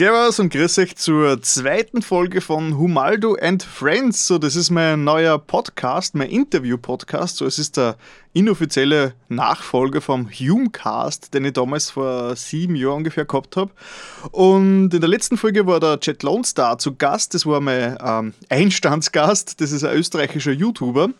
Servus und grüß euch zur zweiten Folge von Humaldo and Friends. So, das ist mein neuer Podcast, mein Interview-Podcast. So, es ist der inoffizielle Nachfolger vom Humecast, den ich damals vor sieben Jahren ungefähr gehabt habe. Und in der letzten Folge war der Jet Lone Star zu Gast. Das war mein ähm, Einstandsgast. Das ist ein österreichischer YouTuber.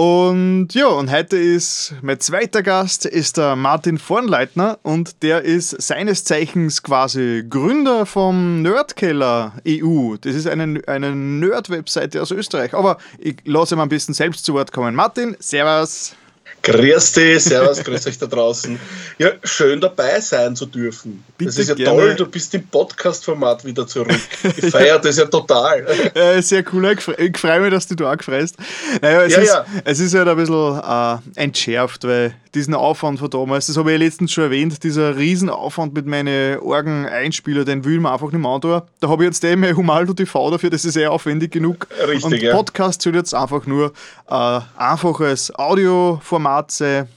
Und ja, und heute ist mein zweiter Gast, ist der Martin Vornleitner und der ist seines Zeichens quasi Gründer vom Nerdkeller EU. Das ist eine, eine Nerd-Webseite aus Österreich. Aber ich lasse ihm ein bisschen selbst zu Wort kommen. Martin, Servus. Grüß dich, servus, grüß euch da draußen. Ja, schön dabei sein zu dürfen. Bitte das ist ja gerne. toll, du bist im Podcast-Format wieder zurück. Ich feiere das ja total. Äh, sehr cool, ich freue mich, dass du da auch freust. Naja, es, ja, ist, ja. es ist halt ein bisschen äh, entschärft, weil diesen Aufwand von damals, das habe ich ja letztens schon erwähnt, dieser Riesenaufwand mit meinen Orgen-Einspieler, den will man einfach nicht mehr antun. Da habe ich jetzt eben Humaldo TV dafür, das ist eh aufwendig genug. Richtig, Und. Podcast soll jetzt einfach nur äh, einfaches Audioformat sein,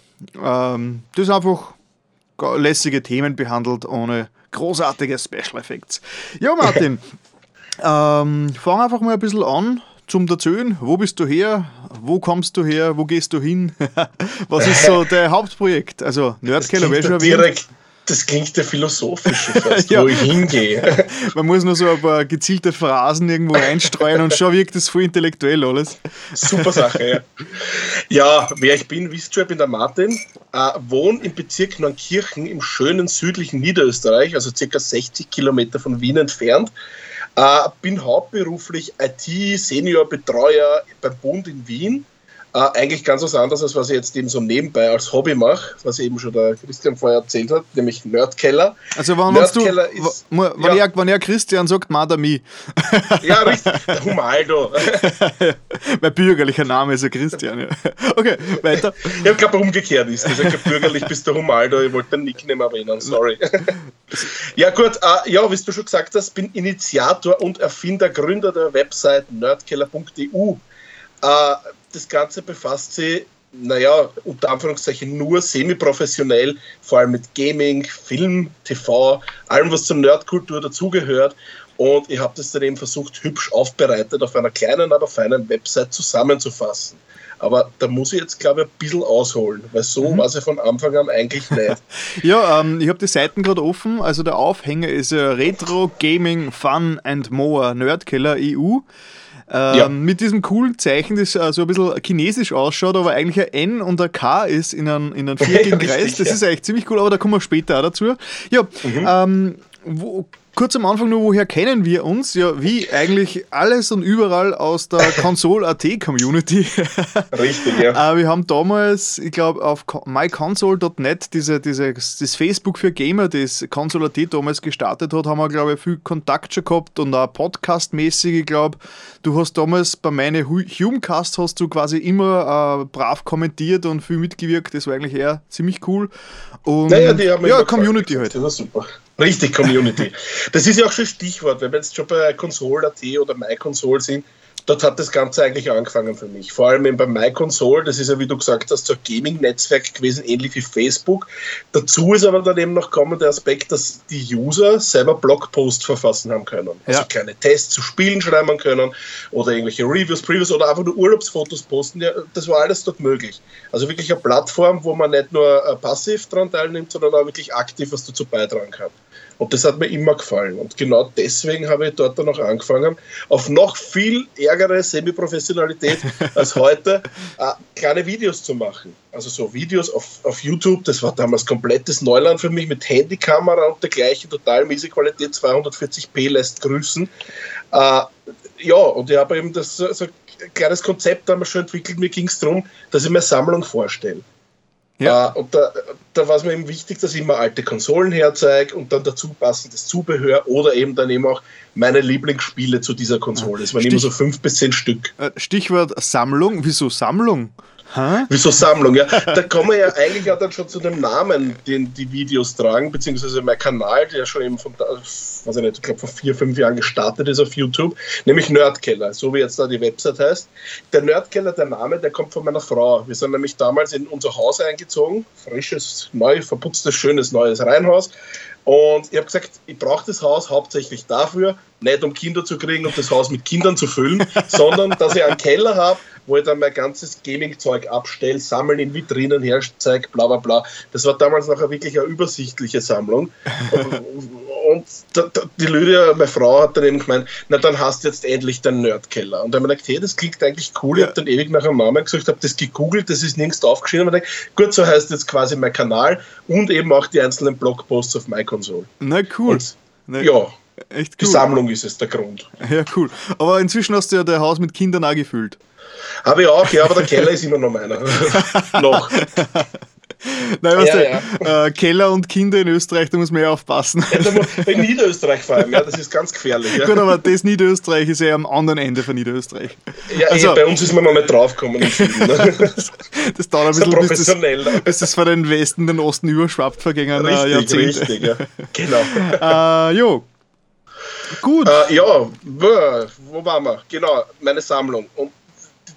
ähm, das einfach lässige Themen behandelt, ohne großartige Special Effects. Ja, Martin, ähm, fang einfach mal ein bisschen an zum Erzählen. Wo bist du her? Wo kommst du her? Wo gehst du hin? Was ist so dein Hauptprojekt? Also Nerdkeller wäre schon direkt, Das klingt ja philosophisch, fast, ja. wo ich hingehe. Man muss nur so ein paar gezielte Phrasen irgendwo einstreuen und schon wirkt das voll intellektuell alles. Super Sache, ja. Ja, wer ich bin, wisst ihr, ich bin der Martin, äh, wohne im Bezirk Neunkirchen im schönen südlichen Niederösterreich, also circa 60 Kilometer von Wien entfernt. Äh, bin hauptberuflich IT-Senior-Betreuer beim Bund in Wien. Äh, eigentlich ganz was anderes, als was ich jetzt eben so nebenbei als Hobby mache, was eben schon der Christian vorher erzählt hat, nämlich Nerdkeller. Also wenn, Nerdkeller du, ist, wenn, ja. er, wenn er Christian sagt, Madami. Ja, richtig, Humaldo. mein bürgerlicher Name ist ja Christian. Ja. Okay, weiter. Ich glaube, umgekehrt ist das. Ich bürgerlich bist du Humaldo, ich wollte den Nickname erwähnen, sorry. Ja gut, äh, ja, wie du schon gesagt hast, bin Initiator und Erfinder, Gründer der Website nerdkeller.eu. Äh, das Ganze befasst sich, naja, unter Anführungszeichen nur semi-professionell, vor allem mit Gaming, Film, TV, allem, was zur Nerdkultur dazugehört. Und ich habe das dann eben versucht, hübsch aufbereitet auf einer kleinen, aber feinen Website zusammenzufassen. Aber da muss ich jetzt, glaube ich, ein bisschen ausholen, weil so mhm. war es ja von Anfang an eigentlich nicht. ja, ähm, ich habe die Seiten gerade offen. Also der Aufhänger ist äh, Retro Gaming Fun and More Nerdkeller EU. Ähm, ja. Mit diesem coolen Zeichen, das äh, so ein bisschen chinesisch ausschaut, aber eigentlich ein N und ein K ist in einem, in einem viereckigen Kreis. Das ja. ist eigentlich ziemlich cool, aber da kommen wir später auch dazu. Ja, mhm. ähm, wo, Kurz am Anfang nur, woher kennen wir uns? Ja, wie eigentlich alles und überall aus der Console.at-Community. Richtig, ja. Äh, wir haben damals, ich glaube, auf myconsole.net diese, diese, das Facebook für Gamer, das Console.at damals gestartet hat, haben wir, glaube ich, viel Kontakt schon gehabt und auch podcastmäßig, ich glaube, du hast damals bei meinen Humecast hast du quasi immer äh, brav kommentiert und viel mitgewirkt, das war eigentlich eher ziemlich cool. Und naja, die haben ja, Community halt. Das war super. Richtig, Community. Das ist ja auch schon Stichwort, wenn wir jetzt schon bei Console.at oder MyConsole sind, dort hat das Ganze eigentlich angefangen für mich. Vor allem bei MyConsole, das ist ja, wie du gesagt hast, so ein Gaming-Netzwerk gewesen, ähnlich wie Facebook. Dazu ist aber dann eben noch kommen der Aspekt, dass die User selber Blogposts verfassen haben können. Also ja. kleine Tests zu Spielen schreiben können oder irgendwelche Reviews, Previews oder einfach nur Urlaubsfotos posten. Ja, das war alles dort möglich. Also wirklich eine Plattform, wo man nicht nur äh, passiv daran teilnimmt, sondern auch wirklich aktiv was dazu beitragen kann. Und das hat mir immer gefallen. Und genau deswegen habe ich dort dann auch angefangen, auf noch viel ärgere Semi-Professionalität als heute, äh, kleine Videos zu machen. Also so Videos auf, auf YouTube, das war damals komplettes Neuland für mich mit Handykamera und dergleichen, total miese Qualität, 240p lässt grüßen. Äh, ja, und ich habe eben das so ein kleines Konzept damals schon entwickelt. Mir ging es darum, dass ich mir Sammlung vorstelle. Ja. Äh, und da, da war es mir eben wichtig, dass ich immer alte Konsolen herzeige und dann dazu passendes Zubehör oder eben dann eben auch meine Lieblingsspiele zu dieser Konsole. Es waren Stich, immer so fünf bis zehn Stück. Äh, Stichwort Sammlung. Wieso Sammlung? Ha? Wieso Sammlung? Ja, da kommen wir ja eigentlich auch dann schon zu dem Namen, den die Videos tragen, beziehungsweise mein Kanal, der schon eben von, was ich nicht, ich glaube vor vier, fünf Jahren gestartet ist auf YouTube, nämlich Nerdkeller, so wie jetzt da die Website heißt. Der Nerdkeller, der Name, der kommt von meiner Frau. Wir sind nämlich damals in unser Haus eingezogen, frisches, neu, verputztes, schönes, neues Reihenhaus. Und ich habe gesagt, ich brauche das Haus hauptsächlich dafür, nicht um Kinder zu kriegen und das Haus mit Kindern zu füllen, sondern dass ich einen Keller habe, wo ich dann mein ganzes Gaming-Zeug abstelle, sammeln in Vitrinen, herzeige, bla bla bla. Das war damals noch eine wirklich eine übersichtliche Sammlung. und die Lydia, meine Frau, hat dann eben gemeint, na dann hast du jetzt endlich den Nerdkeller. Und dann habe ich gedacht, hey, das klingt eigentlich cool. Ich habe dann ewig nach einem Namen gesucht, habe das gegoogelt, das ist nirgends aufgeschrieben. Und ich gedacht, gut, so heißt jetzt quasi mein Kanal und eben auch die einzelnen Blogposts auf MyConsole. Na cool. Und, na, ja, Echt cool. Die Sammlung ist es der Grund. Ja, cool. Aber inzwischen hast du ja dein Haus mit Kindern auch gefüllt. Habe ich auch, ja, aber der Keller ist immer noch meiner. noch. Nein, weißt ja, du, ja. Äh, Keller und Kinder in Österreich, da muss man ja aufpassen. Ja, in Niederösterreich vor allem, ja, das ist ganz gefährlich. Ja. Gut, aber das Niederösterreich ist ja am anderen Ende von Niederösterreich. Ja, also, ey, bei uns ist man noch nicht draufgekommen. Ne? das, das dauert ein bisschen, bis das, bis das von den Westen den Osten überschwappt, vergangene Jahrzehnte. Richtig, ja. Genau. äh, jo, Gut. Äh, ja, wo waren wir? Genau, meine Sammlung. Und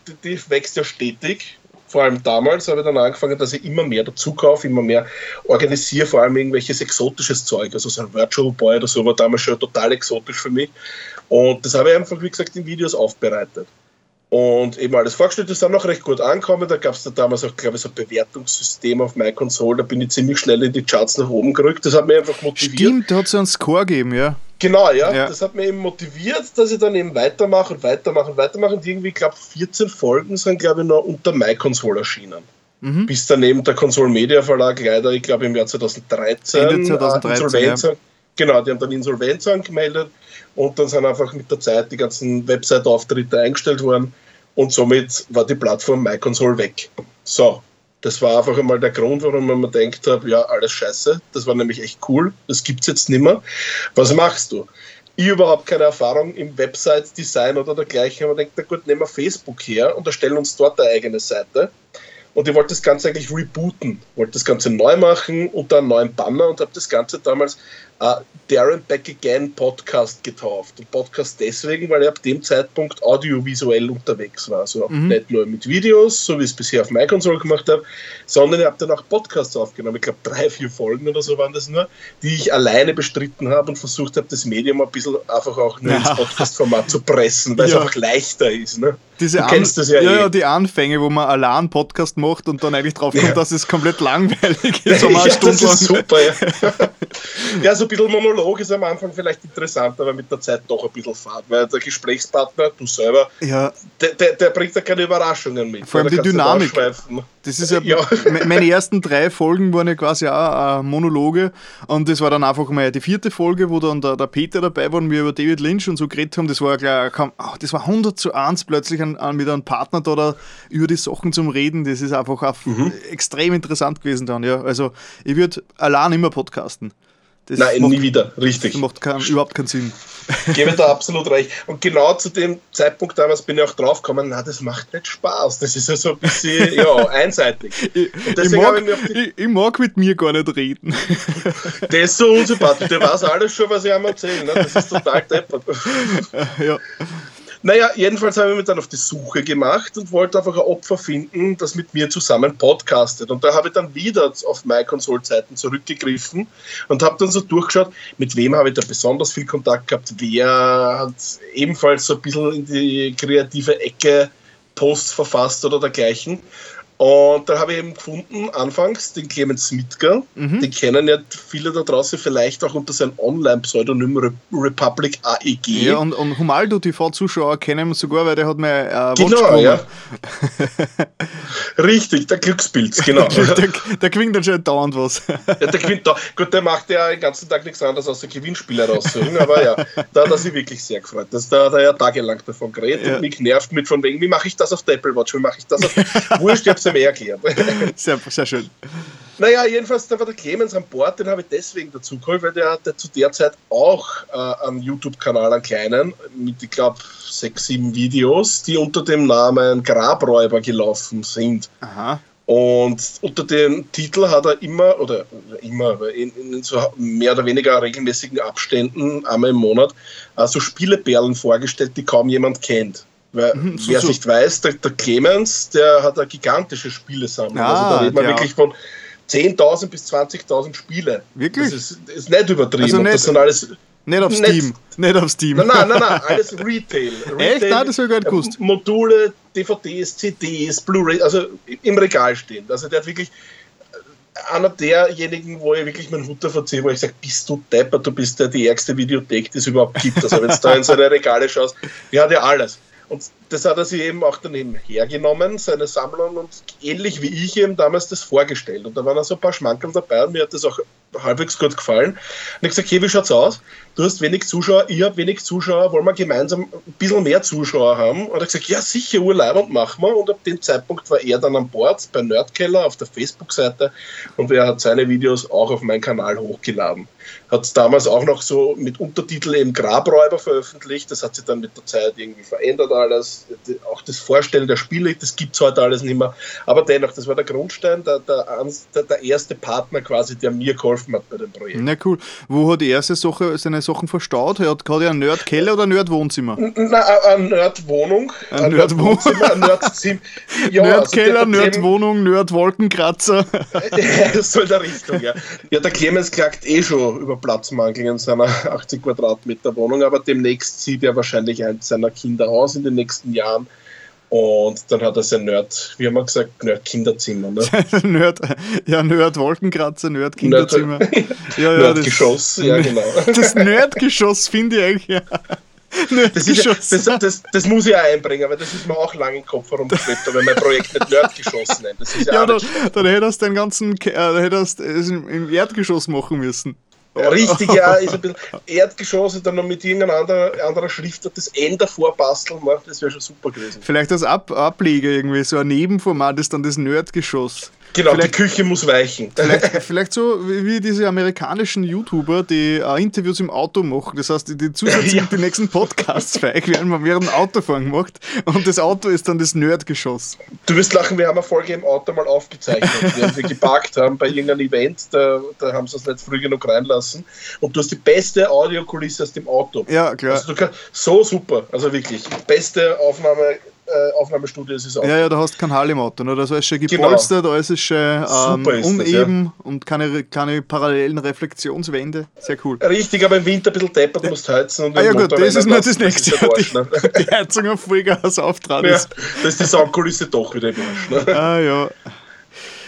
die, die wächst ja stetig. Vor allem damals habe ich dann angefangen, dass ich immer mehr dazu kaufe, immer mehr organisiere, vor allem irgendwelches exotisches Zeug. Also so ein Virtual Boy oder so war damals schon total exotisch für mich. Und das habe ich einfach, wie gesagt, in Videos aufbereitet. Und eben alles vorgestellt, das ist dann noch recht gut angekommen. Da gab es da damals auch, glaube ich, so ein Bewertungssystem auf MyConsole. Da bin ich ziemlich schnell in die Charts nach oben gerückt. Das hat mir einfach motiviert. Stimmt, da hat es einen Score gegeben, ja. Genau, ja. ja. Das hat mich eben motiviert, dass ich dann eben weitermache und weitermache und weitermache. Und irgendwie, glaube 14 Folgen sind, glaube ich, noch unter MyConsole erschienen. Mhm. Bis dann eben der Console Media Verlag leider, ich glaube, im Jahr 2013, Ende 2013 Insolvenz, ja. genau, die haben dann Insolvenz angemeldet und dann sind einfach mit der Zeit die ganzen Website-Auftritte eingestellt worden und somit war die Plattform MyConsole weg. So, das war einfach einmal der Grund, warum man mir denkt habe, ja, alles scheiße. Das war nämlich echt cool. Das gibt es jetzt nicht mehr. Was machst du? Ich überhaupt keine Erfahrung im Website-Design oder dergleichen, aber denkt, na gut, nehmen wir Facebook her und erstellen uns dort eine eigene Seite. Und ich wollte das Ganze eigentlich rebooten, wollte das Ganze neu machen unter einem neuen Banner und habe das Ganze damals uh, Darren Back Again Podcast getauft. Und Podcast deswegen, weil ich ab dem Zeitpunkt audiovisuell unterwegs war. Also mhm. nicht nur mit Videos, so wie ich es bisher auf MyConsole gemacht habe, sondern ich habe dann auch Podcasts aufgenommen. Ich glaube, drei, vier Folgen oder so waren das nur, die ich alleine bestritten habe und versucht habe, das Medium ein bisschen einfach auch nur ja. ins Podcast-Format zu pressen, weil ja. es einfach leichter ist. Ne? Diese du kennst das ja, ja, eh. ja, die Anfänge, wo man allein Podcast macht und dann eigentlich drauf kommt, ja. dass es komplett langweilig ist. Um ja, das ist super, ja. ja, so ein bisschen Monolog ist am Anfang vielleicht interessant, aber mit der Zeit doch ein bisschen fad, weil der Gesprächspartner, du selber, ja. der, der, der bringt ja keine Überraschungen mit. Vor allem die Dynamik. Das ist ja, ja, meine ersten drei Folgen waren ja quasi auch äh, Monologe und das war dann einfach mal die vierte Folge, wo dann der, der Peter dabei war und wir über David Lynch und so geredet haben. Das war ja gleich, oh, das war 100 zu 1 plötzlich an, an, mit einem Partner da, da über die Sachen zum Reden. Das ist einfach mhm. extrem interessant gewesen dann. Ja. Also ich würde allein immer podcasten. Das Nein, macht, nie wieder, richtig. Das macht kein, überhaupt keinen Sinn. Gebe da absolut recht. Und genau zu dem Zeitpunkt damals bin ich auch draufgekommen, na, das macht nicht Spaß. Das ist ja so ein bisschen ja, einseitig. Ich, ich, mag, ich, ich, mag, mit mir gar nicht reden. Der ist so unsympathisch, der weiß alles schon, was ich ihm erzähle. Ne? Das ist total deppert. Ja. Naja, jedenfalls habe ich mich dann auf die Suche gemacht und wollte einfach ein Opfer finden, das mit mir zusammen podcastet. Und da habe ich dann wieder auf MyConsole-Zeiten zurückgegriffen und habe dann so durchgeschaut, mit wem habe ich da besonders viel Kontakt gehabt, wer hat ebenfalls so ein bisschen in die kreative Ecke Posts verfasst oder dergleichen. Und da habe ich eben gefunden, anfangs, den Clemens Smitger. Mhm. Den kennen ja viele da draußen vielleicht auch unter seinem Online-Pseudonym Re Republic AEG. Ja, und, und Humaldo TV-Zuschauer kennen ihn sogar, weil der hat mir äh, Genau, ja. Richtig, der Glückspilz, genau. der, der, der gewinnt dann schon dauernd was. ja, der gewinnt da. Gut, der macht ja den ganzen Tag nichts anderes als Gewinnspiele raussuchen, aber ja, da hat er sich wirklich sehr gefreut. Das, da hat er ja tagelang davon geredet ja. und mich nervt mit von wegen, wie mache ich das auf der Apple Watch, wie mache ich das auf... Wurscht, ich es ihm erklärt. Sehr, sehr schön. Naja, jedenfalls, da war der Clemens an Bord, den habe ich deswegen dazu geholt, weil der hatte zu der Zeit auch äh, einen YouTube-Kanal, einen kleinen, mit, ich glaube, sechs, sieben Videos, die unter dem Namen Grabräuber gelaufen sind. Aha. Und unter dem Titel hat er immer, oder immer, in, in so mehr oder weniger regelmäßigen Abständen, einmal im Monat, äh, so Spieleperlen vorgestellt, die kaum jemand kennt. Weil, mhm, so, wer es nicht weiß, der, der, Clemens, der hat eine gigantische Spielesammlung. Ah, also da redet man wirklich von 10.000 bis 20.000 Spiele. Wirklich? Das ist, ist nicht übertrieben. Also nicht, das sind alles nicht auf Steam. Nicht, nicht auf Steam. Nein, nein, nein, nein alles Retail. Retail Echt? Nein, das habe ich gar nicht gewusst. Module, DVDs, CDs, Blu-ray, also im Regal stehen. Also der hat wirklich einer derjenigen, wo ich wirklich meinen Hut davor ziehe, wo ich sage, bist du Depper, du bist ja die ärgste Videothek, die es überhaupt gibt. Also wenn du da in seine Regale schaust, die hat ja alles. Und das hat er sich eben auch daneben hergenommen, seine Sammlung, und ähnlich wie ich eben damals das vorgestellt. Und da waren auch so ein paar Schmankerl dabei und mir hat das auch halbwegs gut gefallen. Und ich gesagt, hey, wie schaut's aus? Du hast wenig Zuschauer, ich habe wenig Zuschauer, wollen wir gemeinsam ein bisschen mehr Zuschauer haben? Und er hat gesagt, ja, sicher, Urlaub und machen wir. Und ab dem Zeitpunkt war er dann an Bord bei Nerdkeller auf der Facebook-Seite und er hat seine Videos auch auf meinen Kanal hochgeladen. Hat damals auch noch so mit Untertitel eben Grabräuber veröffentlicht. Das hat sich dann mit der Zeit irgendwie verändert alles. Auch das Vorstellen der Spiele, das gibt es heute alles nicht mehr. Aber dennoch, das war der Grundstein, der, der, der erste Partner quasi, der mir geholfen hat bei dem Projekt. Na cool. Wo hat die erste Sache seine Sachen verstaut? Hat, hat er ein Nerd-Keller oder ein Nerd-Wohnzimmer? Nein, eine Nerd-Wohnung. Ein Nerd-Wohnzimmer, ein Nerd-Zimmer. Ja, Nerd-Keller, also Nerd-Wohnung, Nerd-Wolkenkratzer. das soll der Richtung, ja. Ja, der Clemens klagt eh schon über Platzmangel in seiner 80 Quadratmeter Wohnung, aber demnächst zieht er wahrscheinlich eins seiner Kinder aus in den nächsten Jahren. Und dann hat er sein Nerd, wie haben wir gesagt, Nerd-Kinderzimmer. Ne? Nerd, ja, Nerd-Wolkenkratzer, Nerd-Kinderzimmer. Nerd, ja, ja, Nerdgeschoss, ja, genau. Das Nerdgeschoss finde ich eigentlich, ja. Das, ist, das, das, das, muss ich auch einbringen, weil das ist mir auch lange im Kopf herumgeschwebt, wenn mein Projekt nicht Nerdgeschoss nennt. Das ist ja, ja dann, dann hättest du den ganzen, äh, hättest es im Erdgeschoss machen müssen. Richtig, ja, ist ein bisschen Erdgeschoss dann noch mit irgendeiner anderen, anderer Schriftart das N davor basteln, das wäre schon super gewesen. Vielleicht als Ab Ableger irgendwie, so ein Nebenformat ist dann das Nerdgeschoss. Genau, vielleicht, die Küche muss weichen. Vielleicht, vielleicht so wie diese amerikanischen YouTuber, die uh, Interviews im Auto machen. Das heißt, die, die zusätzlich ja. die nächsten Podcasts feig werden während dem Autofahren gemacht und das Auto ist dann das Nerdgeschoss. Du wirst lachen, wir haben eine Folge im Auto mal aufgezeichnet, während wir geparkt haben bei irgendeinem Event, da, da haben sie uns nicht früh genug reinlassen und du hast die beste Audiokulisse aus dem Auto. Ja, klar. Also kannst, so super, also wirklich, beste Aufnahme äh, Aufnahmestudio ist es auch. Ja, ja, da hast du keinen Hall im Auto. Ne? Da ist alles schön genau. gepolstert, genau. alles ist schön ähm, ist uneben das, ja. und keine, keine parallelen Reflexionswände. Sehr cool. Richtig, aber im Winter ein bisschen deppert, du musst heizen. Und ah ja gut, das ist nur das nächste. Das Arsch, ne? die, die Heizung auf Vollgas auftrat ja, ist. Da ist die Soundkulisse doch wieder im Arsch. Ne? Ah ja.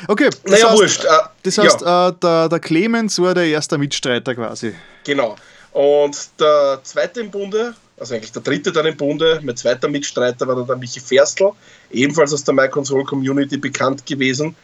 Okay, das naja, heißt, wurscht. Äh, das heißt, ja. äh, der, der Clemens war der erste Mitstreiter quasi. Genau. Und der zweite im Bunde, also eigentlich der dritte dann im Bunde, mein zweiter Mitstreiter war dann der Michi Ferstl, ebenfalls aus der MyConsole Community bekannt gewesen.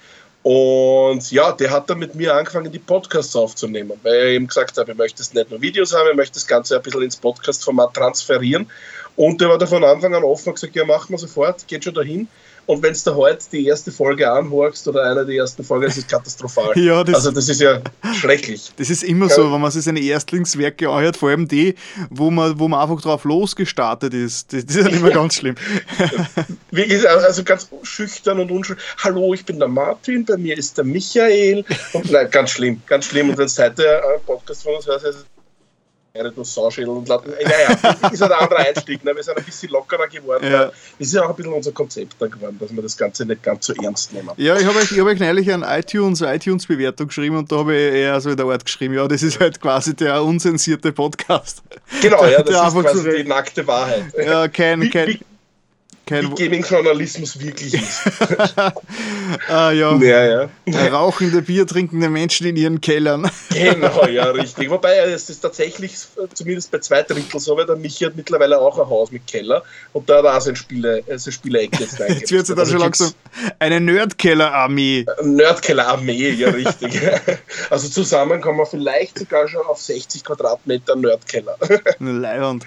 Und ja, der hat dann mit mir angefangen, die Podcasts aufzunehmen, weil er eben gesagt hat, er möchte nicht nur Videos haben, er möchte das Ganze ein bisschen ins Podcast-Format transferieren. Und der war da von Anfang an offen und gesagt, ja, machen wir sofort, geht schon dahin. Und wenn du heute die erste Folge anhörst oder eine der ersten Folgen, das ist katastrophal. ja, das, also das ist ja schrecklich. Das ist immer so, wenn man sich seine Erstlingswerke anhört, vor allem die, wo man, wo man einfach drauf losgestartet ist. Das, das ist dann immer ja. ganz schlimm. Wirklich, also ganz schüchtern und unschuldig. Hallo, ich bin der Martin, bei mir ist der Michael. Und nein, ganz schlimm, ganz schlimm. Und wenn es heute ein Podcast von uns hörst, du Sauschädel und Latten. Naja, ist ein anderer Einstieg. Ne? Wir sind ein bisschen lockerer geworden. Ja. Das ist auch ein bisschen unser Konzept da geworden, dass wir das Ganze nicht ganz so ernst nehmen. Ja, ich habe euch, hab euch neulich eine iTunes, iTunes-Bewertung geschrieben und da habe ich eher so in der Art geschrieben, ja, das ist halt quasi der unzensierte Podcast. Genau, ja, das ist quasi die nackte Wahrheit. Ja, kein, kein, kein wie Gaming-Journalismus wirklich ist. ah, ja. Ja, ja. Rauchende, Bier trinkende Menschen in ihren Kellern. genau, ja, richtig. Wobei es ist tatsächlich zumindest bei zwei Drittel so, weil der Michi hat mittlerweile auch ein Haus mit Keller und da auch sein Spiele, äh, sein Spielereck jetzt Jetzt wird es dann schon langsam eine Nerdkeller-Armee. Nerdkeller-Armee, ja, richtig. also zusammen kommen wir vielleicht sogar schon auf 60 Quadratmeter Nerdkeller. Leihwand.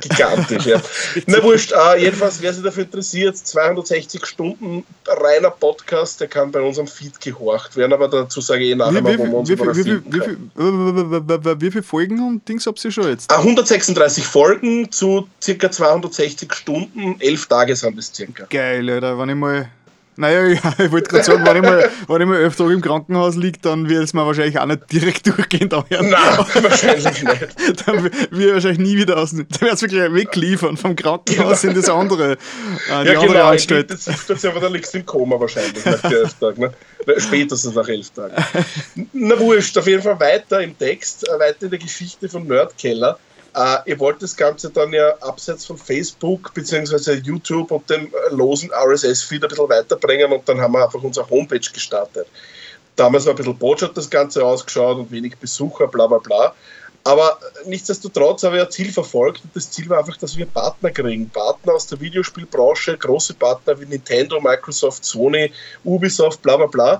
Gigantisch, ja. Na wurscht, uh, jedenfalls, wer sich dafür interessiert, 260 Stunden reiner Podcast, der kann bei uns am Feed gehorcht werden, aber dazu sage ich eh nachher mal, wo wir uns wie, wie, wie, wie, wie viele Folgen und Dings habt ihr schon jetzt? 136 Folgen zu circa 260 Stunden, elf Tage sind es circa. Geil, Alter, wenn ich mal Naja, ja, ich wollte gerade sagen, wenn ich, mal, wenn ich mal elf Tage im Krankenhaus liege, dann wird es mir wahrscheinlich auch nicht direkt durchgehend anhören. Nein, wahrscheinlich nicht. Dann wird ich wahrscheinlich nie wieder aus. Dann wird es wirklich wegliefern vom Krankenhaus in das andere. Äh, die ja, andere genau, Anstalt. Das ist aber dann liegst du im Koma wahrscheinlich nach elf Tagen. Ne? Spätestens nach elf Tagen. Na wurscht, auf jeden Fall weiter im Text, äh, weiter in der Geschichte von Nerdkeller. Uh, ihr wollt das Ganze dann ja abseits von Facebook bzw. YouTube und dem losen RSS-Feed ein bisschen weiterbringen und dann haben wir einfach unsere Homepage gestartet. Damals war ein bisschen Botschaft das Ganze ausgeschaut und wenig Besucher, bla bla bla. Aber nichtsdestotrotz habe ich ein Ziel verfolgt und das Ziel war einfach, dass wir Partner kriegen. Partner aus der Videospielbranche, große Partner wie Nintendo, Microsoft, Sony, Ubisoft, bla bla bla äh,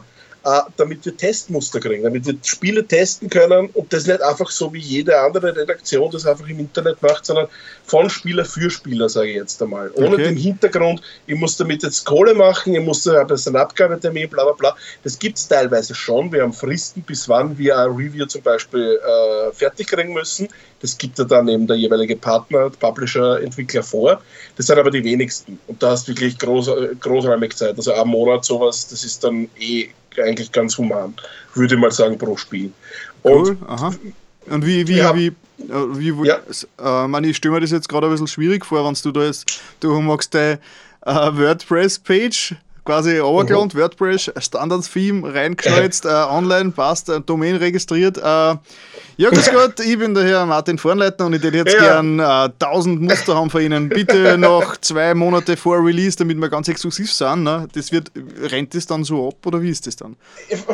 damit wir Testmuster kriegen, damit wir Spiele testen können und das nicht einfach so wie jede andere Redaktion das einfach im Internet macht, sondern von Spieler für Spieler, sage ich jetzt einmal. Ohne okay. den Hintergrund, ich muss damit jetzt Kohle machen, ich muss da ein Abgabetermin, bla bla bla. Das gibt es teilweise schon. Wir haben Fristen, bis wann wir ein Review zum Beispiel äh, fertig kriegen müssen. Das gibt ja dann eben der jeweilige Partner, Publisher, Entwickler vor. Das sind aber die wenigsten. Und da hast du wirklich groß, äh, großräumig Zeit. Also ein Monat sowas, das ist dann eh eigentlich ganz human, würde ich mal sagen, pro Spiel. Und, cool, aha. Und wie, wie, ja. wie, äh, wie, wie ja. äh, man, ich stelle mir das jetzt gerade ein bisschen schwierig vor, wenn du da jetzt, du magst deine äh, WordPress-Page quasi runtergeladen, mhm. WordPress, Standard-Theme reingeschnalzt, äh, online, passt, äh, Domain registriert. Äh, ja, grüß Gott, ich bin der Herr Martin Vornleitner und ich hätte jetzt ja. gern äh, 1000 Muster haben von Ihnen. Bitte noch zwei Monate vor Release, damit wir ganz exklusiv sind. Ne? Das wird, rennt das dann so ab oder wie ist das dann?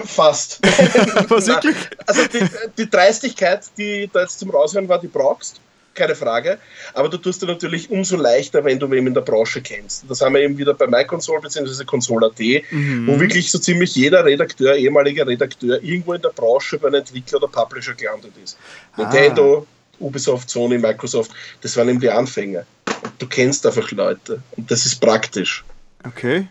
Fast. Was wirklich? Also die, die Dreistigkeit, die da jetzt zum Raushören war, die brauchst keine Frage. Aber du tust dir natürlich umso leichter, wenn du wem in der Branche kennst. Das haben wir eben wieder bei MyConsole bzw. Console.at, mhm. wo wirklich so ziemlich jeder Redakteur, ehemaliger Redakteur, irgendwo in der Branche bei einem Entwickler oder Publisher gelandet ist. Ah. Nintendo, Ubisoft, Sony, Microsoft, das waren eben die Anfänger. du kennst einfach Leute und das ist praktisch. Okay.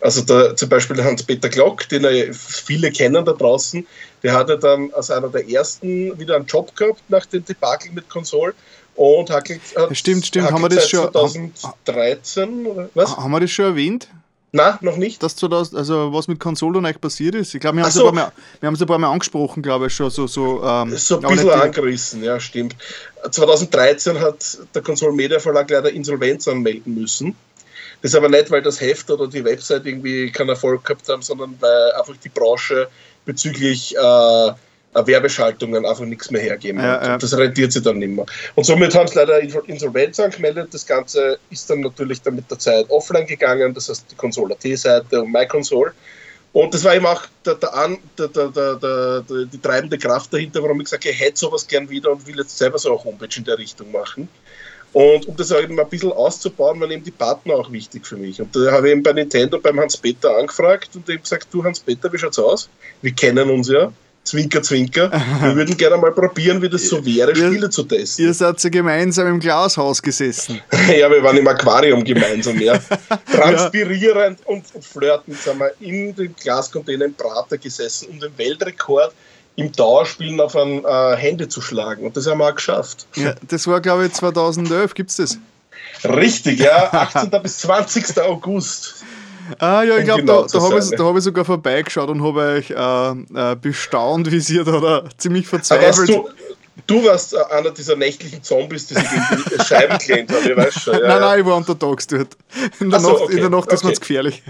Also da, zum Beispiel Hans-Peter Glock, den ja viele kennen da draußen, der hatte dann als einer der ersten wieder einen Job gehabt nach dem Debakel mit Konsole und Hackelt hat Stimmt, stimmt, haben wir das schon 2013 oder was? Haben wir das schon erwähnt? Nein, noch nicht. Das, also was mit Konsole und euch passiert ist. Ich glaube, wir haben es so. ein, ein paar Mal angesprochen, glaube ich, schon. So, so, ähm, so ein bisschen angerissen, ja, stimmt. 2013 hat der Konsole Media Verlag leider Insolvenz anmelden müssen. Das ist aber nicht, weil das Heft oder die Website irgendwie keinen Erfolg gehabt haben, sondern weil einfach die Branche bezüglich äh, Werbeschaltungen einfach nichts mehr hergeben. Ja, ja. Das rentiert sich dann nicht mehr. Und somit haben sie leider Insolvenz angemeldet. Das Ganze ist dann natürlich dann mit der Zeit offline gegangen, das heißt die Console.at-Seite und MyConsole. Und das war eben auch der, der, der, die treibende Kraft dahinter, warum ich gesagt habe, ich hätte sowas gern wieder und will jetzt selber so eine Homepage in der Richtung machen. Und um das auch eben ein bisschen auszubauen, waren eben die Partner auch wichtig für mich. Und da habe ich eben bei Nintendo beim Hans-Peter angefragt und eben gesagt, du Hans-Peter, wie schaut's aus? Wir kennen uns ja. Zwinker, Zwinker. Wir würden gerne mal probieren, wie das so wäre, ihr, Spiele zu testen. Ihr seid ja gemeinsam im Glashaus gesessen. ja, wir waren im Aquarium gemeinsam, ja. Transpirierend ja. und flirtend sind wir in dem Glascontainer im Prater gesessen, um den Weltrekord im Dauerspielen auf ein äh, Handy zu schlagen. Und das haben wir auch geschafft. Ja, das war, glaube ich, 2011. Gibt es das? Richtig, ja. 18. bis 20. August. Ah ja, ich glaube, genau da, da habe ich, hab ich sogar vorbeigeschaut und habe euch äh, äh, bestaunt, wie sie da ziemlich verzweifelt. Du, du, warst äh, einer dieser nächtlichen Zombies, die sich gegen die Scheiben gelehnt haben, ich weiß schon. Ja, nein, nein, ich war untertags dort. In der, so, Nacht, okay, in der Nacht okay. ist mir gefährlich.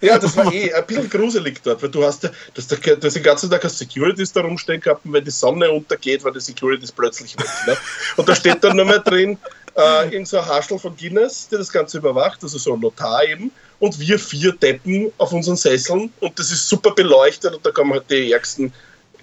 Ja, das war eh ein bisschen gruselig dort, weil du hast das den ganzen Tag Securities da rumstehen gehabt und wenn die Sonne untergeht, war die Securities plötzlich weg. Ne? Und da steht dann nur mehr drin, äh, irgendein so ein Haschel von Guinness, der das Ganze überwacht, also so ein Notar eben, und wir vier Deppen auf unseren Sesseln und das ist super beleuchtet und da kommen halt die ärgsten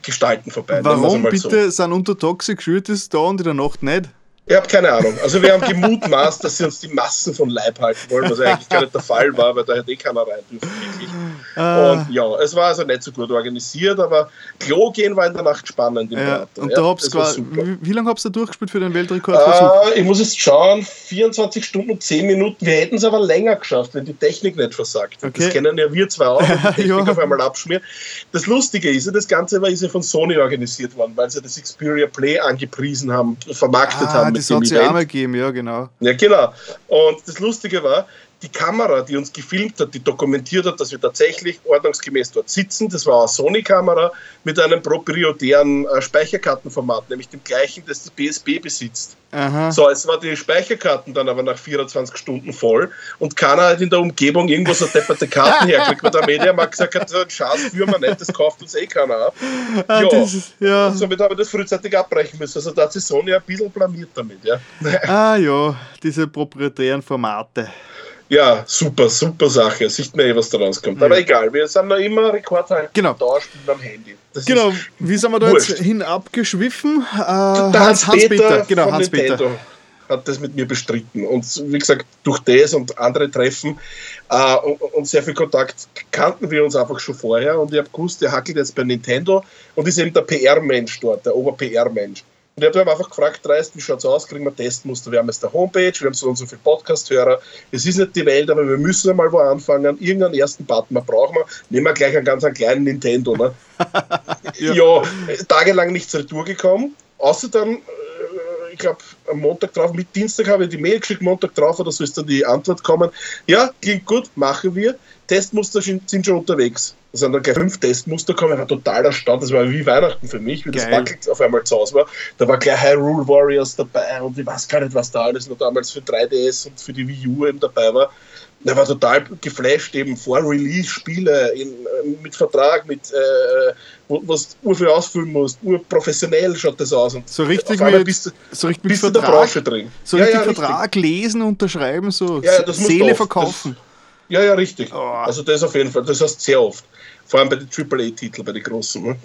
Gestalten vorbei. Warum bitte so. sind unter Toxic Securities da und in der Nacht nicht? Ich habe keine Ahnung. Also wir haben gemutmaßt, dass sie uns die Massen von Leib halten wollen, was eigentlich gar nicht der Fall war, weil da hätte eh keiner rein dürfen, wirklich. Ah. Und ja, es war also nicht so gut organisiert, aber Klo gehen war in der Nacht spannend im ja, Und da ja, hab's quasi, wie, wie lange habt ihr da durchgespielt für den Weltrekord? Äh, ich muss jetzt schauen, 24 Stunden und 10 Minuten. Wir hätten es aber länger geschafft, wenn die Technik nicht versagt Okay. Das kennen ja wir zwei auch, wenn die Technik ja. auf einmal abschmiert. Das Lustige ist, das Ganze war ist ja von Sony organisiert worden, weil sie das Xperia Play angepriesen haben, vermarktet ah, haben das hat es ja auch mal gegeben, ja, genau. Ja, genau. Und das Lustige war, die Kamera, die uns gefilmt hat, die dokumentiert hat, dass wir tatsächlich ordnungsgemäß dort sitzen. Das war eine Sony-Kamera mit einem proprietären äh, Speicherkartenformat, nämlich dem gleichen, das das BSB besitzt. Aha. So, es war die Speicherkarten dann aber nach 24 Stunden voll und keiner hat in der Umgebung irgendwo so depperte Karten herkriegt, weil der Mediamarkt gesagt hat, so ein Schatz führen wir nicht, das kauft uns eh keiner ab. Ah, ja, ist, ja. somit haben wir das frühzeitig abbrechen müssen. Also da hat sich Sony ein bisschen blamiert damit. Ja. Ah ja, diese proprietären Formate. Ja, super, super Sache. Sieht man eh, was da rauskommt. Aber egal, wir sind noch immer Rekordhalter genau. da, spielen am Handy. Das genau, wie sind wir da wurscht. jetzt hinabgeschwiffen? Äh, Hans, Hans Peter, genau, Hans Peter hat das mit mir bestritten. Und wie gesagt, durch das und andere Treffen äh, und, und, sehr viel Kontakt kannten wir uns einfach schon vorher. Und ich habe gewusst, der hackelt jetzt bei Nintendo und ist eben der PR-Mensch dort, der Ober-PR-Mensch. Und ich habe einfach gefragt, Dreist, wie schaut es aus? Kriegen wir Testmuster? Wir haben jetzt eine Homepage, wir haben so und so viele Podcast-Hörer. Es ist nicht die Welt, aber wir müssen einmal wo anfangen. Irgendeinen ersten Partner brauchen wir. Nehmen wir gleich einen ganz einen kleinen Nintendo. Ne? ja. ja, tagelang nichts retour gekommen. Außer dann, äh, ich glaube, am Montag drauf, mit Dienstag habe ich die Mail geschickt, Montag drauf oder so ist dann die Antwort kommen. Ja, klingt gut, machen wir. Testmuster sind schon unterwegs. Da sind dann gleich fünf Testmuster gekommen, ich war total erstaunt, das war wie Weihnachten für mich, wie Geil. das Wackelt auf einmal zu Hause war. Da war gleich Hyrule Warriors dabei und ich weiß gar nicht, was da alles noch damals für 3DS und für die Wii U eben dabei war. Er war total geflasht, eben vor Release-Spiele mit Vertrag, mit äh, wo, was du viel ausfüllen musst, urprofessionell schaut das aus. Und so richtig mit, bist, so richtig bist Vertrag, in der Branche drin. So ja, richtig ja, Vertrag richtig. lesen, unterschreiben, so ja, Seele verkaufen. Das, ja, ja, richtig. Oh. Also das auf jeden Fall, das heißt sehr oft. Vor allem bei den AAA-Titeln, bei den großen. Ne?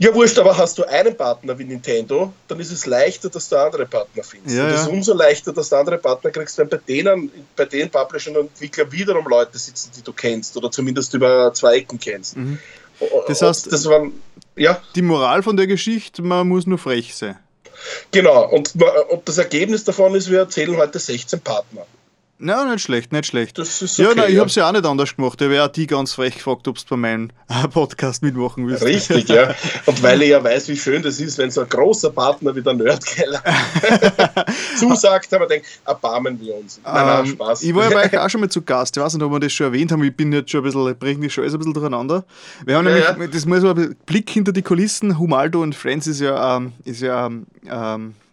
Ja, wurscht, aber hast du einen Partner wie Nintendo, dann ist es leichter, dass du andere Partner findest. Ja, und es ist umso leichter, dass du andere Partner kriegst, wenn bei denen, bei den Publishern und Entwicklern wiederum Leute sitzen, die du kennst oder zumindest über zwei Ecken kennst. Mhm. Das heißt, das waren, ja? die Moral von der Geschichte, man muss nur frech sein. Genau, und, und das Ergebnis davon ist, wir erzählen heute 16 Partner. Na, nicht schlecht, nicht schlecht. Okay, ja, nein, ich ja. habe es ja auch nicht anders gemacht. Ich habe ja die ganz frech gefragt, ob du bei meinem Podcast mitmachen willst. Richtig, ja. Und weil ich ja weiß, wie schön das ist, wenn so ein großer Partner wie der Nerdkeller zusagt, aber denkt, erbarmen wir uns. Nein, nein, ähm, Spaß. Ich war ja bei euch auch schon mal zu Gast. Ich weiß nicht, ob wir das schon erwähnt haben. Ich bin jetzt schon ein bisschen, bringe mich schon alles ein bisschen durcheinander. Wir haben ja, nämlich, das muss ein Blick hinter die Kulissen. Humaldo und Friends ist ja, ähm, ist ja ähm, äh,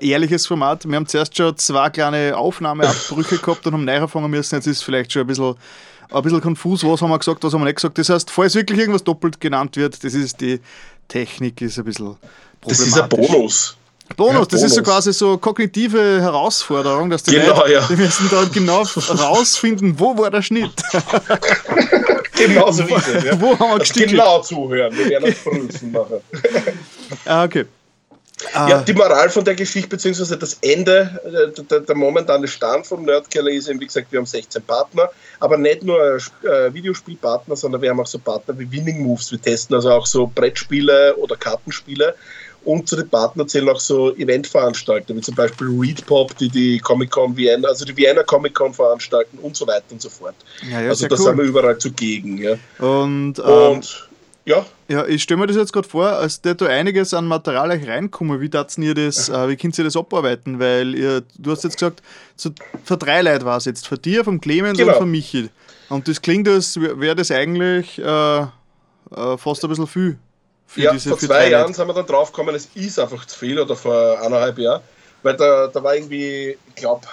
ehrliches Format. Wir haben zuerst schon zwei kleine Aufnahmeabbrüche gehabt und haben neu anfangen müssen. Jetzt ist es vielleicht schon ein bisschen, ein bisschen konfus, was haben wir gesagt, was haben wir nicht gesagt. Das heißt, falls wirklich irgendwas doppelt genannt wird, das ist die Technik, ist ein bisschen problematisch. Das ist ein Bonus. Bonus, das ist so quasi so kognitive Herausforderung, dass die genau, Leute, ja. die müssen dann genau rausfinden, wo war der Schnitt. genau so ist es. Ja. Wo haben wir gestickelt? Genau zuhören, wir werden das prüfen machen. ah, okay. Ja, ah. die Moral von der Geschichte, beziehungsweise das Ende, äh, der, der momentane Stand vom Nerdkeller ist eben, wie gesagt, wir haben 16 Partner, aber nicht nur äh, Videospielpartner, sondern wir haben auch so Partner wie Winning Moves. Wir testen also auch so Brettspiele oder Kartenspiele. Und zu den Partnern zählen auch so Eventveranstalter, wie zum Beispiel Readpop, die die Comic-Con Vienna, also die Vienna Comic-Con veranstalten und so weiter und so fort. Ja, ja, also da cool. sind wir überall zugegen. Ja. Und, ähm, und ja. Ja, ich stelle mir das jetzt gerade vor, als da einiges an Material euch reinkommen. Wie darf ihr das, äh, wie könnt ihr das abarbeiten? Weil ihr, du hast jetzt gesagt, so, für drei Leute war es jetzt, für dir, vom Clemens genau. und von Michi. Und das klingt, als wäre das eigentlich äh, äh, fast ein bisschen viel. Für ja, diese, vor zwei Jahren Leute. sind wir dann drauf gekommen, es ist einfach zu viel oder vor eineinhalb Jahren. Weil da, da war irgendwie, ich glaube,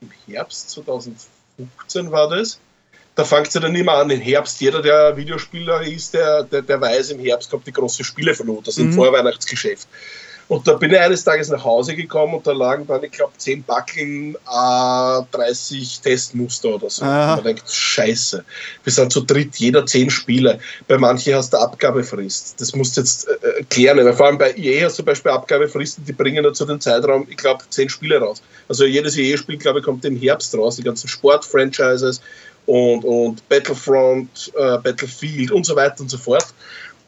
im Herbst 2015 war das da fängt es ja dann immer an, im Herbst. Jeder, der Videospieler ist, der, der, der weiß, im Herbst kommt die große Spieleflut, das ist mhm. Vorweihnachtsgeschäft. Und da bin ich eines Tages nach Hause gekommen und da lagen dann, ich glaube, 10 Backeln, äh, 30 Testmuster oder so. Aha. Und man denkt, scheiße, wir sind zu dritt, jeder 10 Spiele. Bei manchen hast du Abgabefrist. Das musst du jetzt äh, klären. Weil vor allem bei EA hast du zum Beispiel Abgabefristen, die bringen ja zu dem Zeitraum, ich glaube, 10 Spiele raus. Also jedes EA-Spiel, glaube ich, kommt im Herbst raus, die ganzen Sport-Franchises und, und Battlefront, äh, Battlefield und so weiter und so fort.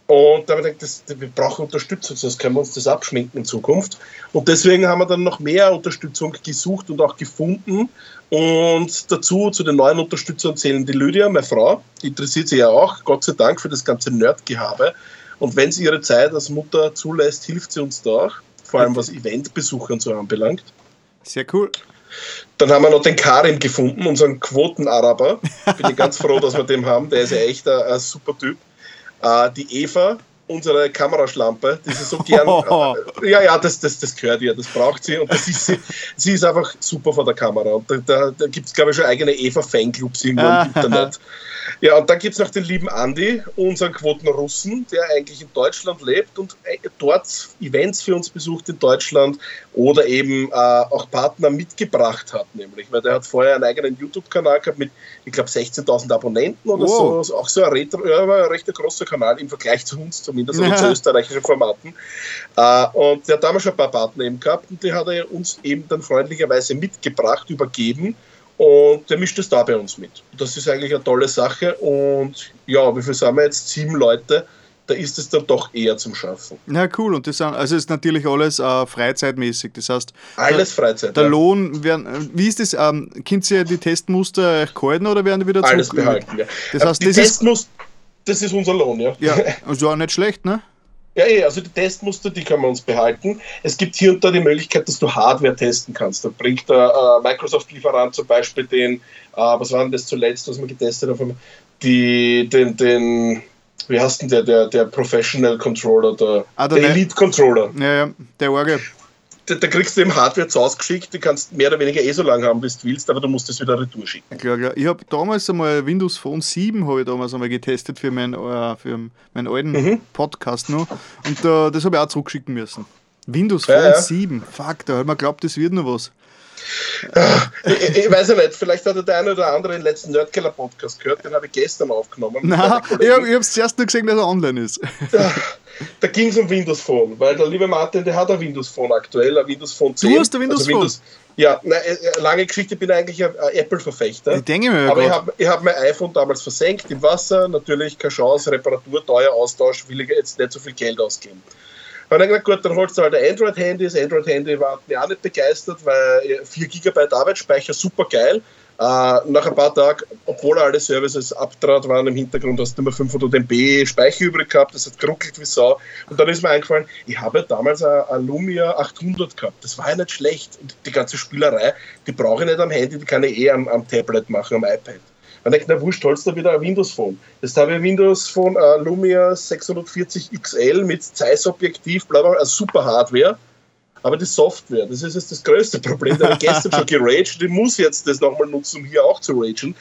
Und da haben wir gedacht, das, wir brauchen Unterstützung, sonst können wir uns das abschminken in Zukunft. Und deswegen haben wir dann noch mehr Unterstützung gesucht und auch gefunden. Und dazu, zu den neuen Unterstützern zählen die Lydia, meine Frau, die interessiert sich ja auch, Gott sei Dank, für das ganze Nerdgehabe. Und wenn sie ihre Zeit als Mutter zulässt, hilft sie uns da auch, vor allem was Eventbesuchern so anbelangt. Sehr cool. Dann haben wir noch den Karim gefunden, unseren Quotenaraber. Bin ich ganz froh, dass wir den haben. Der ist ja echt ein, ein super Typ. Äh, die Eva, unsere Kameraschlampe, die sie so gern. Äh, ja, ja, das, das, das gehört ihr, das braucht sie und das ist sie. Sie ist einfach super vor der Kamera. Und da, da, da gibt es, glaube ich, schon eigene Eva-Fanclubs irgendwo im Internet. Ja, und dann gibt es noch den lieben Andi, unseren Quoten-Russen, der eigentlich in Deutschland lebt und äh, dort Events für uns besucht in Deutschland oder eben äh, auch Partner mitgebracht hat, nämlich, weil der hat vorher einen eigenen YouTube-Kanal gehabt mit, ich glaube, 16.000 Abonnenten oder wow. so, auch so ein, Retro, ja, ein recht großer Kanal im Vergleich zu uns zumindest, also zu österreichischen Formaten. Äh, und der hat damals schon ein paar Partner eben gehabt und die hat er uns eben dann freundlicherweise mitgebracht, übergeben und der mischt es da bei uns mit. Das ist eigentlich eine tolle Sache. Und ja, wie viel sind wir jetzt? Sieben Leute. Da ist es dann doch eher zum Schaffen. Ja, cool. Und das sind, also ist natürlich alles äh, freizeitmäßig. Das heißt, alles Freizeit. Der ja. Lohn, werden, wie ist das? Ähm, könnt ihr die Testmuster gehalten oder werden die wieder Alles behalten, ja. Das heißt, die das Testmuster, das ist unser Lohn, ja. Ja, also auch nicht schlecht, ne? Ja, eh, also die Testmuster, die können wir uns behalten. Es gibt hier und da die Möglichkeit, dass du Hardware testen kannst. Da bringt der äh, Microsoft-Lieferant zum Beispiel den, äh, was war denn das zuletzt, was wir getestet haben, die, den, den, wie heißt denn der, der, der Professional Controller, der, ah, der, der Elite Controller. Ja, ja, der Orgel da, da, kriegst du eben Hardware zu ausgeschickt, die kannst mehr oder weniger eh so lange haben, wie du willst, aber du musst es wieder retour schicken. Klar, klar. Ich habe damals einmal Windows Phone 7 habe ich damals einmal getestet für, mein, äh, für meinen alten mhm. Podcast noch und äh, das habe ich auch zurückschicken müssen. Windows Phone ja, ja. 7, fuck, da hat man glaubt, das wird noch was. ich, ich, weiß ja nicht, vielleicht hat der eine oder andere den letzten Nerdkeller Podcast gehört, den habe ich gestern aufgenommen. Nein, ich habe es zuerst nur gesehen, dass er online ist. Da ging es um Windows Phone, weil der liebe Martin, der hat ein Windows Phone aktuell, ein Windows Phone 10. Du hast ein Windows also Phone? Windows, ja, na, äh, äh, lange Geschichte, ich bin eigentlich ein Apple-Verfechter. Ich denke mir, aber ich habe hab mein iPhone damals versenkt im Wasser, natürlich keine Chance, Reparatur, teuer, Austausch, will ich jetzt nicht so viel Geld ausgeben. Und dann gesagt, gut, dann holst du halt ein Android-Handy. Das Android-Handy war mir auch nicht begeistert, weil 4 GB Arbeitsspeicher, super geil. Uh, nach ein paar Tagen, obwohl alle Services abtrat waren im Hintergrund, hast du immer 500 MB Speicher übrig gehabt, das hat geruckelt wie Sau. Und dann ist mir eingefallen, ich habe damals ein Lumia 800 gehabt. Das war ja nicht schlecht. Und die ganze Spielerei, die brauche ich nicht am Handy, die kann ich eh am, am Tablet machen, am iPad. Man denkt, na wurscht, holst du wieder ein Windows Phone. Jetzt habe ich ein Windows Phone uh, Lumia 640 XL mit Zeiss-Objektiv, bla bla, also super Hardware aber die Software, das ist jetzt das größte Problem. Da habe ich gestern schon geraged. Ich muss jetzt das nochmal nutzen, um hier auch zu ragen.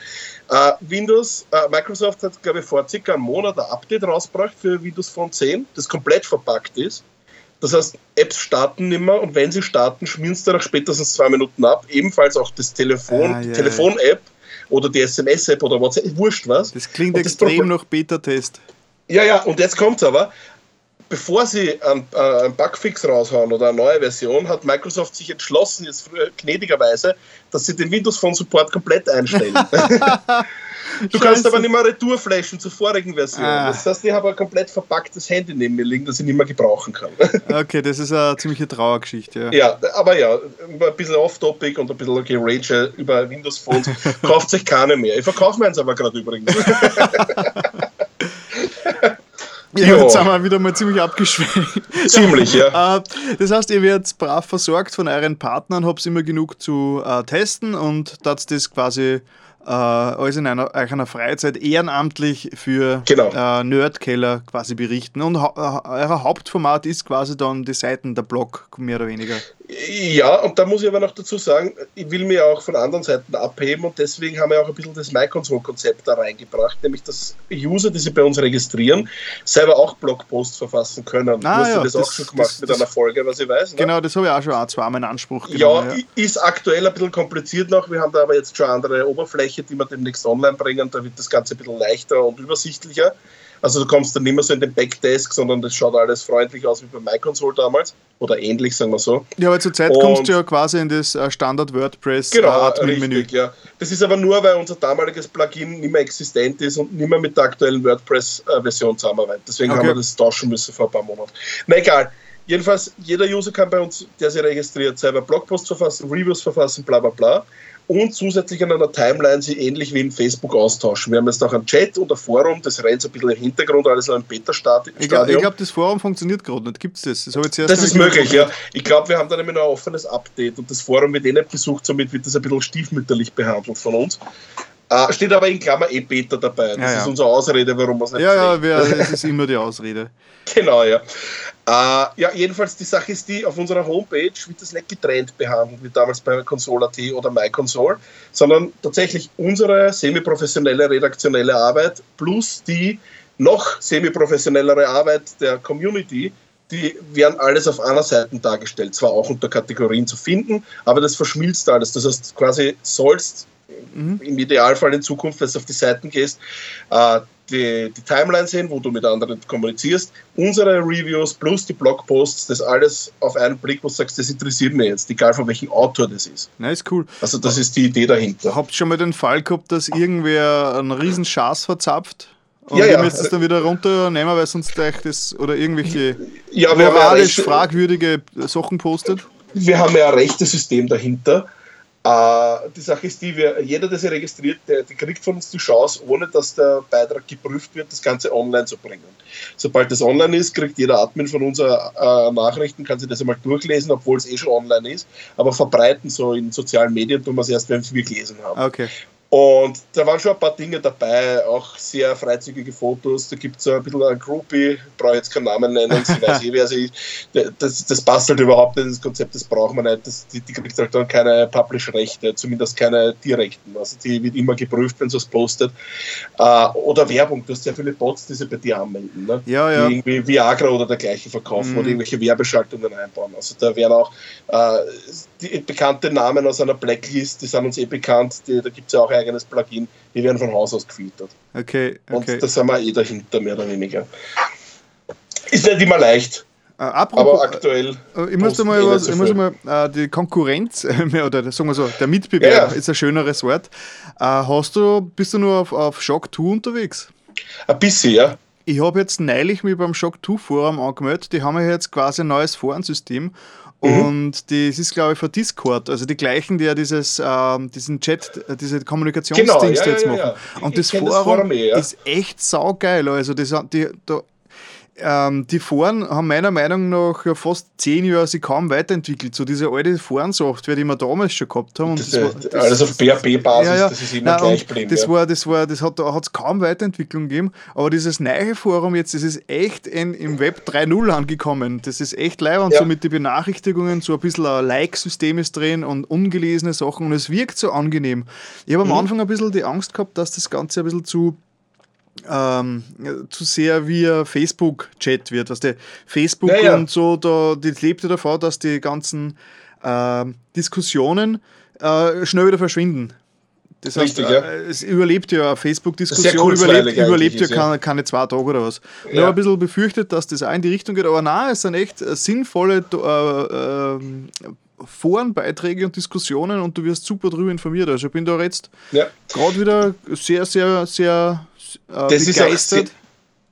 Uh, Windows, uh, Microsoft hat, glaube ich, vor circa einem Monat ein Update rausgebracht für Windows Phone 10, das komplett verpackt ist. Das heißt, Apps starten nicht mehr und wenn sie starten, schmieren sie nach spätestens zwei Minuten ab. Ebenfalls auch das Telefon, ah, die Telefon-App oder die SMS-App oder WhatsApp, wurscht was. Das klingt und extrem nach Beta-Test. Ja, ja, und jetzt kommt es aber bevor sie einen, äh, einen Bugfix raushauen oder eine neue Version, hat Microsoft sich entschlossen, jetzt gnädigerweise, dass sie den Windows Phone Support komplett einstellen. du Scheiße. kannst aber nicht mehr Retour flashen zur vorigen Version. Ah. Das heißt, ich habe ein komplett verpacktes Handy neben mir liegen, das ich nicht mehr gebrauchen kann. okay, das ist eine ziemliche Trauergeschichte. Ja, ja aber ja, ein bisschen off-topic und ein bisschen okay, Rage über Windows Phones kauft sich keine mehr. Ich verkaufe meins aber gerade übrigens. Ja, jetzt sind wir wieder mal ziemlich abgeschwächt. Ziemlich, ja. Äh, das heißt, ihr werdet brav versorgt von euren Partnern, habt immer genug zu uh, testen und das quasi äh, alles in einer, einer Freizeit ehrenamtlich für genau. äh, Nerdkeller quasi berichten. Und ha euer Hauptformat ist quasi dann die Seiten der Blog, mehr oder weniger. Ja, und da muss ich aber noch dazu sagen, ich will mir auch von anderen Seiten abheben und deswegen haben wir auch ein bisschen das MyConsole-Konzept da reingebracht, nämlich dass User, die sich bei uns registrieren, selber auch Blogposts verfassen können. Ah, du hast ja, das, das auch schon gemacht das, mit einer Folge, was ich weiß. Ne? Genau, das habe ich auch schon zweimal in Anspruch genommen. Ja, ja, ist aktuell ein bisschen kompliziert noch. Wir haben da aber jetzt schon andere Oberfläche, die wir demnächst online bringen. Da wird das Ganze ein bisschen leichter und übersichtlicher. Also du kommst dann nicht mehr so in den Backdesk, sondern das schaut alles freundlich aus wie bei MyConsole damals. Oder ähnlich, sagen wir so. Ja, aber zurzeit und kommst du ja quasi in das äh, Standard WordPress genau, Admin-Menü. Ja. Das ist aber nur, weil unser damaliges Plugin nicht mehr existent ist und nicht mehr mit der aktuellen WordPress-Version zusammenarbeitet. Deswegen okay. haben wir das tauschen müssen vor ein paar Monaten. Na egal. Jedenfalls, jeder User kann bei uns, der sich registriert, selber Blogposts verfassen, Reviews verfassen, bla bla bla. Und zusätzlich an einer Timeline sie ähnlich wie in Facebook austauschen. Wir haben jetzt auch ein Chat und ein Forum, das rennt so ein bisschen im Hintergrund, alles noch ein Beta-Stadium. Ich glaube, glaub, das Forum funktioniert gerade nicht. Gibt es das? Das, das ist möglich, ja. Ich glaube, wir haben da nämlich noch ein offenes Update und das Forum wird eh nicht besucht, somit wird das ein bisschen stiefmütterlich behandelt von uns. Uh, steht aber in Klammer eh Beta dabei. Das ja, ja. ist unsere Ausrede, warum wir es nicht Ja, ja, wir, das ist immer die Ausrede. genau, ja. Uh, ja, jedenfalls die Sache ist die, auf unserer Homepage wird das nicht getrennt behandelt, wie damals bei Console.at oder MyConsole, sondern tatsächlich unsere semi-professionelle redaktionelle Arbeit plus die noch semi-professionellere Arbeit der Community, die werden alles auf einer Seite dargestellt, zwar auch unter Kategorien zu finden, aber das verschmilzt alles. Das heißt, quasi sollst mhm. im Idealfall in Zukunft, wenn du auf die Seiten gehst, äh, die, die Timeline sehen, wo du mit anderen kommunizierst, unsere Reviews plus die Blogposts, das alles auf einen Blick, wo du sagst, das interessiert mich jetzt, egal von welchem Autor das ist. Na, ist cool. Also das ist die Idee dahinter. Habt ihr schon mal den Fall gehabt, dass irgendwer einen riesen Schaß verzapft? Und ja, ja. müsst es dann wieder runternehmen, weil sonst gleich das oder irgendwelche ja, moralisch fragwürdige Sachen postet? Wir haben ja ein Rechtesystem dahinter äh, die Sache ist die, wir, jeder, der sich registriert, der, der, kriegt von uns die Chance, ohne dass der Beitrag geprüft wird, das Ganze online zu bringen. Sobald das online ist, kriegt jeder Admin von uns äh, Nachrichten, kann sich das einmal durchlesen, obwohl es eh schon online ist, aber verbreiten so in sozialen Medien tun wir es erst, wenn wir gelesen haben. Okay. Und da waren schon ein paar Dinge dabei, auch sehr freizügige Fotos. Da gibt es ein bisschen ein Groupie, brauche jetzt keinen Namen nennen, sie weiß eh, wer sie ist. Das, das passt halt überhaupt nicht ins Konzept, das braucht man nicht. Das, die, die kriegt halt dann keine Publish-Rechte, zumindest keine direkten. Also die wird immer geprüft, wenn sie es postet. Äh, oder Werbung, du hast sehr viele Bots, die sich bei dir anmelden. Ne? Ja, ja. Die irgendwie Viagra oder dergleichen verkaufen mhm. oder irgendwelche Werbeschaltungen einbauen. Also da werden auch äh, die bekannte Namen aus einer Blacklist, die sind uns eh bekannt, die, da gibt es ja auch eigenes Plugin, die werden von Haus aus gefiltert. Okay, okay. Und da sind wir eh dahinter, mehr oder weniger. Ist nicht immer leicht. Äh, aber aktuell. Äh, ich muss mal, was, ich muss mal äh, die Konkurrenz, oder sagen wir so, der Mitbewerb ja, ja. ist ein schöneres Wort. Äh, hast du, bist du nur auf, auf Shock 2 unterwegs? Ein bisschen, ja. Ich habe jetzt neulich mich beim Shock 2 Forum angemeldet. Die haben ja jetzt quasi ein neues Forensystem Mhm. Und das ist, glaube ich, für Discord, also die gleichen, die ja dieses, ähm, diesen Chat, diese Kommunikationsdienste genau, ja, jetzt machen. Ja, ja. Und das Forum, das Forum, eh, ist echt saugeil. Also das, die, da, ähm, die Foren haben meiner Meinung nach ja fast zehn Jahre sich kaum weiterentwickelt. So diese alte Forensoftware, die wir damals schon gehabt haben. Das, das war, das, alles auf PHP-Basis, ja, ja. das ist immer Nein, gleich geblieben. Das, ja. war, das, war, das hat es kaum Weiterentwicklung gegeben. Aber dieses neue Forum jetzt, das ist echt in, im Web 3.0 angekommen. Das ist echt leibend, ja. so mit den Benachrichtigungen, so ein bisschen ein Like-System ist drin und ungelesene Sachen und es wirkt so angenehm. Ich habe am mhm. Anfang ein bisschen die Angst gehabt, dass das Ganze ein bisschen zu ähm, zu sehr wie Facebook-Chat wird. Was der Facebook ja, ja. und so, da, die lebt ja davor, dass die ganzen äh, Diskussionen äh, schnell wieder verschwinden. Das heißt, Richtig, ja. Äh, es überlebt ja Facebook-Diskussion, überlebt, überlebt ja, keine, keine, zwei Tage oder was. Ja. Ich habe ein bisschen befürchtet, dass das auch in die Richtung geht, aber nein, es sind echt sinnvolle äh, äh, Forenbeiträge und Diskussionen und du wirst super drüber informiert. Also ich bin da jetzt ja. gerade wieder sehr, sehr, sehr äh, das begeistert. Ist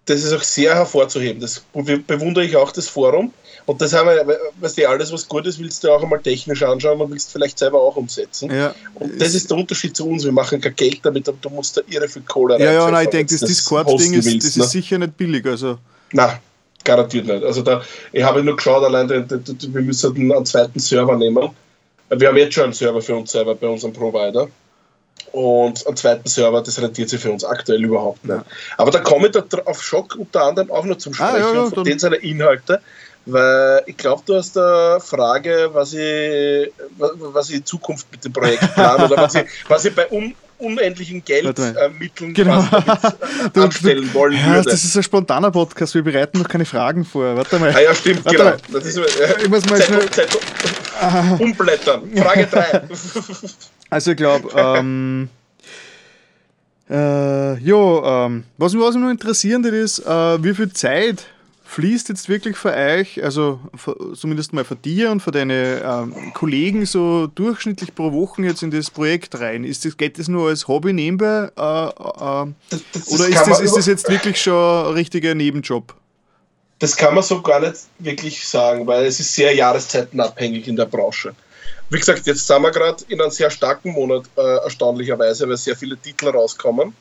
das ist auch sehr hervorzuheben. Das bewundere ich auch, das Forum. Und das haben wir, weißt du, alles, was gut ist, willst du auch einmal technisch anschauen und willst vielleicht selber auch umsetzen. Ja. Und das ist der Unterschied zu uns. Wir machen kein Geld damit, aber du musst da irre viel Kohle Ja, ja, nein, ich denke, das, das Discord-Ding ist, willst, das ist ne? sicher nicht billig. Also. Nein, garantiert nicht. Also da, ich habe nur geschaut, allein, wir müssen einen zweiten Server nehmen. Wir haben jetzt schon einen Server für uns selber bei unserem Provider und einen zweiten Server, das rentiert sich für uns aktuell überhaupt nicht. Ja. Aber da komme ich da auf Schock unter anderem auch noch zum Sprechen, ah, ja, ja, von denen seine Inhalte, weil ich glaube, du hast eine Frage, was ich, was ich in Zukunft mit dem Projekt plane oder was ich, was ich bei un, unendlichen Geldmitteln äh, genau. Äh, anstellen wollen ja, würde. Das ist ein spontaner Podcast, wir bereiten noch keine Fragen vor. Warte mal. Ah ja, stimmt, Warte genau. Das ist, äh, ich muss mal Zeit, Zeit, umblättern. Frage 3. Also ich glaube, ähm, äh, jo, ähm, was mich noch interessieren ist, äh, wie viel Zeit fließt jetzt wirklich für euch, also für, zumindest mal für dir und für deine ähm, Kollegen so durchschnittlich pro Woche jetzt in das Projekt rein? Ist das, geht das nur als Hobby nebenbei äh, äh, das, das oder ist das, ist das jetzt wirklich schon ein richtiger Nebenjob? Das kann man so gar nicht wirklich sagen, weil es ist sehr jahreszeitenabhängig in der Branche. Wie gesagt, jetzt sind wir gerade in einem sehr starken Monat, äh, erstaunlicherweise, weil sehr viele Titel rauskommen.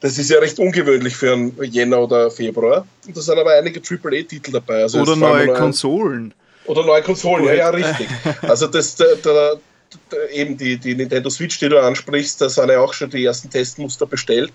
Das ist ja recht ungewöhnlich für einen Jänner oder Februar. Und da sind aber einige AAA-Titel dabei. Also oder neue Konsolen. Oder neue Konsolen, ja, ja, richtig. Also das, der, der, der, eben die, die Nintendo Switch, die du ansprichst, da sind ja auch schon die ersten Testmuster bestellt.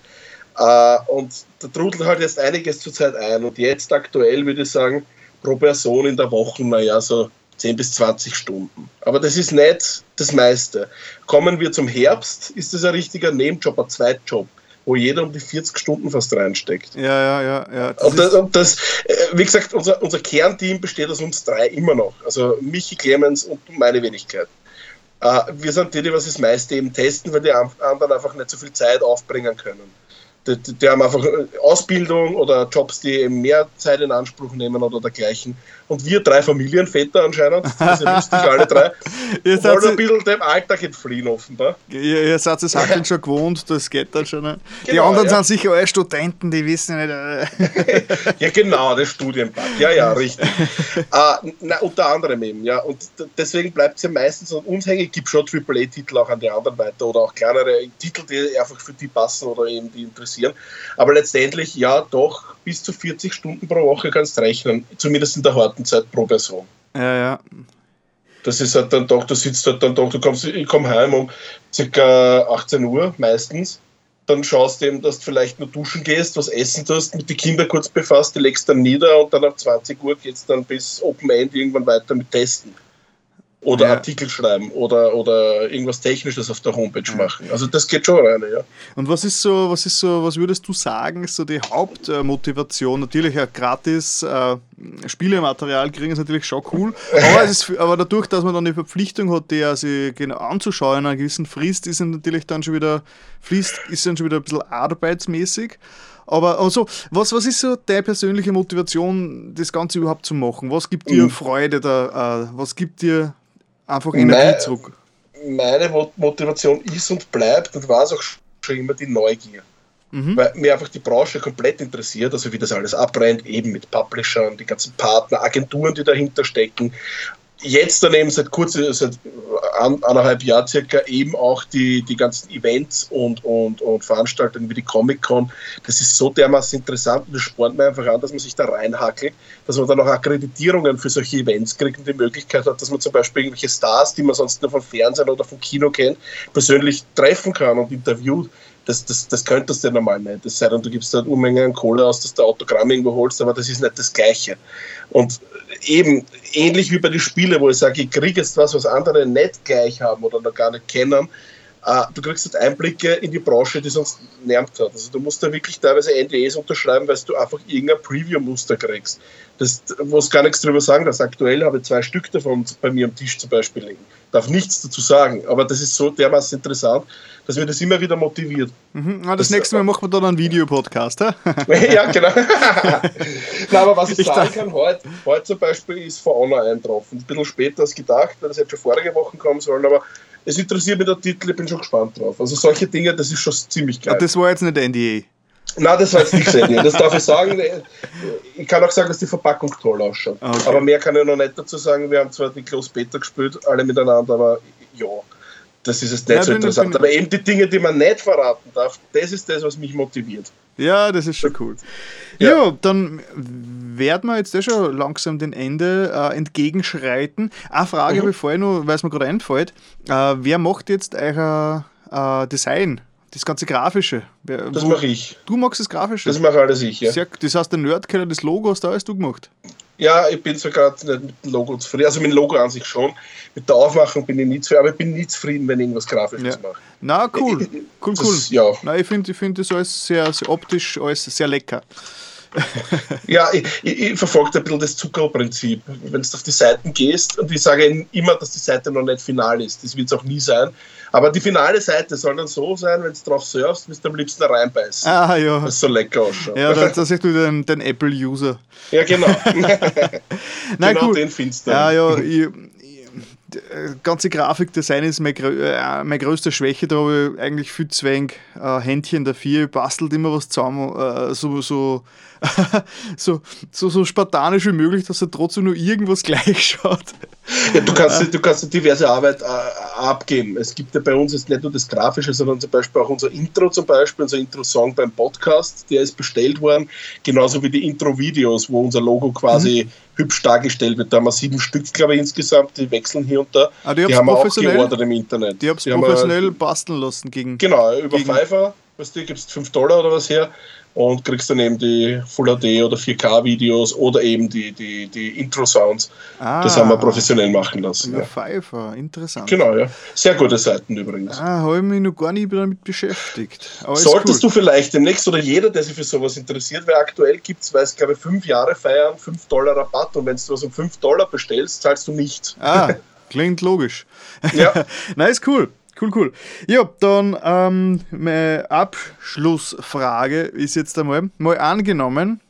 Uh, und da trudelt halt jetzt einiges zurzeit ein. Und jetzt aktuell würde ich sagen, pro Person in der Woche, naja, so 10 bis 20 Stunden. Aber das ist nicht das meiste. Kommen wir zum Herbst, ist das ein richtiger Nebenjob, ein Zweitjob wo jeder um die 40 Stunden fast reinsteckt. Ja, ja, ja. ja. Das und, das, und das, äh, wie gesagt, unser, unser Kernteam besteht aus uns drei immer noch. Also Michi, Clemens und meine Wenigkeit. Uh, wir sind die, die was das meiste eben testen, weil die anderen einfach nicht so viel Zeit aufbringen können die, die, haben einfach Ausbildung oder Jobs, die eben mehr Zeit in Anspruch nehmen oder dergleichen. Und wir drei Familienväter anscheinend, das ist ja lustig, alle drei, ihr wollen ein bisschen dem Alltag entfliehen offenbar. Ihr, ihr seid es halt schon gewohnt, das geht dann schon. Nicht. Genau, die anderen ja. sind sicher alle Studenten, die wissen nicht. Äh. ja genau, der Studienpack, ja, ja, richtig. uh, na, unter anderem eben, ja. Und deswegen bleibt es ja meistens an uns hängen. Es gibt schon AAA-Titel auch an die anderen weiter oder auch kleinere Titel, die einfach für die passen oder eben die interessieren. Aber letztendlich, ja, doch, bis zu 40 Stunden pro Woche kannst du rechnen, zumindest in der harten Zeit pro Person. Ja, ja. Das ist halt dann doch, du sitzt halt dann doch, du kommst, ich komme heim um ca. 18 Uhr meistens. Dann schaust du eben, dass du vielleicht nur duschen gehst, was essen tust, mit den Kindern kurz befasst, die legst dann nieder und dann ab 20 Uhr geht es dann bis Open End irgendwann weiter mit Testen oder ja. Artikel schreiben oder, oder irgendwas Technisches auf der Homepage ja. machen. Also das geht schon rein, ja. Und was ist so, was ist so, was würdest du sagen, ist so die Hauptmotivation? Natürlich ja gratis äh, Spielematerial kriegen ist natürlich schon cool, aber, ist, aber, dadurch, dass man dann die Verpflichtung hat, die sich genau anzuschauen, in einer gewissen Frist, ist natürlich dann schon wieder, Frist ist dann schon wieder ein bisschen arbeitsmäßig. Aber also, was, was ist so deine persönliche Motivation, das Ganze überhaupt zu machen? Was gibt dir mhm. Freude da? Äh, was gibt dir einfach Energie zurück. Meine Motivation ist und bleibt und war es auch schon immer die Neugier. Mhm. Weil mir einfach die Branche komplett interessiert, also wie das alles abbrennt, eben mit Publishern, die ganzen Partner, Agenturen, die dahinter stecken jetzt daneben seit kurz, seit anderthalb Jahren circa eben auch die, die ganzen Events und, und, und Veranstaltungen wie die Comic-Con. Das ist so dermaßen interessant und das spornt mir einfach an, dass man sich da reinhackelt, dass man dann auch Akkreditierungen für solche Events kriegt und die Möglichkeit hat, dass man zum Beispiel irgendwelche Stars, die man sonst nur vom Fernsehen oder vom Kino kennt, persönlich treffen kann und interviewt. Das, das, das könntest du ja normal nicht. Es sei denn, du gibst da eine Unmenge an Kohle aus, dass du Autogramm irgendwo holst, aber das ist nicht das Gleiche. Und eben ähnlich wie bei den Spielen, wo ich sage, ich kriege jetzt was, was andere nicht gleich haben oder noch gar nicht kennen. Uh, du kriegst halt Einblicke in die Branche, die sonst niemand hat. Also du musst da wirklich teilweise NDAs unterschreiben, weil du einfach irgendein Preview-Muster kriegst. Das, es gar nichts drüber sagen darf. Aktuell habe ich zwei Stück davon bei mir am Tisch zum Beispiel liegen. Darf nichts dazu sagen, aber das ist so dermaßen interessant, dass mir das immer wieder motiviert. Mhm. Ah, das, das, nächste Mal machen wir dann einen Videopodcast. ja, genau. Na, aber was ich, ich sagen kann, heute, heute zum Beispiel ist For Honor eintroffen. Ein bisschen später als gedacht, weil das hätte schon vorige Woche kommen sollen, aber es interessiert mich der Titel, ich bin schon gespannt drauf. Also solche Dinge, das ist schon ziemlich geil. das war jetzt nicht NDA. Nein, das war jetzt nicht NDA. Das darf ich sagen. Ich kann auch sagen, dass die Verpackung toll ausschaut. Okay. Aber mehr kann ich noch nicht dazu sagen. Wir haben zwar die Close Beta gespielt, alle miteinander, aber ja, das ist es nicht ja, so interessant. Aber eben die Dinge, die man nicht verraten darf, das ist das, was mich motiviert. Ja, das ist schon cool. Ja, ja dann werden wir jetzt eh schon langsam dem Ende äh, entgegenschreiten. Eine Frage, mhm. bevor ich noch, weil es mir gerade einfällt, äh, wer macht jetzt euer äh, Design? Das ganze Grafische. Wer, das mache ich. Du magst das Grafische? Das mache alles ich, ja. Sehr, das heißt, der Nerdkeller des Logos, da hast du gemacht. Ja, ich bin sogar nicht mit dem Logo zufrieden. Also mit dem Logo an sich schon. Mit der Aufmachung bin ich nie zufrieden, aber ich bin nie zufrieden, wenn ich irgendwas Grafisches ja. mache. Na, cool. Cool, cool. Das, ja. Na, ich finde ich find das alles sehr, sehr optisch, alles sehr lecker. ja, ich, ich, ich verfolge ein bisschen das Zuckerprinzip. Wenn du auf die Seiten gehst, und ich sage immer, dass die Seite noch nicht final ist, das wird es auch nie sein, aber die finale Seite soll dann so sein, wenn du drauf surfst, wirst du am liebsten reinbeißen. Ah, ja. Das so lecker ausschaut. Ja, da, da siehst du den, den Apple-User. Ja, genau. Nein, genau cool. den findest du. Ja, ja, ich, ganze Grafikdesign ist meine, äh, meine größte Schwäche. Da habe ich eigentlich viel zu wenig äh, Händchen dafür. Bastelt immer was zusammen, äh, so, so, so, so, so spartanisch wie möglich, dass er trotzdem nur irgendwas gleich schaut. Ja, du, kannst, du kannst diverse Arbeit äh, abgeben. Es gibt ja bei uns jetzt nicht nur das Grafische, sondern zum Beispiel auch unser Intro zum Beispiel, unser Intro-Song beim Podcast, der ist bestellt worden, genauso wie die Intro-Videos, wo unser Logo quasi mhm. Hübsch dargestellt wird. Da haben wir sieben Stück, glaube ich, insgesamt, die wechseln hier und da. Ah, die, die haben wir auch geordert im Internet. Die haben es professionell basteln lassen gegen. Genau, über gegen Fiverr, weißt du, gibst 5 Dollar oder was her und kriegst dann eben die Full HD oder 4K-Videos oder eben die, die, die Intro-Sounds. Ah, das haben wir professionell machen lassen. Ja. Pfeiffer, interessant. Genau, ja. Sehr gute Seiten übrigens. Ah, habe ich mich noch gar nicht damit beschäftigt. Aber Solltest cool. du vielleicht demnächst oder jeder, der sich für sowas interessiert, weil aktuell gibt es, weil es glaube ich fünf Jahre feiern, 5 Dollar Rabatt und wenn du was um 5 Dollar bestellst, zahlst du nichts. Ah, klingt logisch. Ja. Ist cool. Cool, cool. Ja, dann ähm, meine Abschlussfrage ist jetzt einmal, mal angenommen,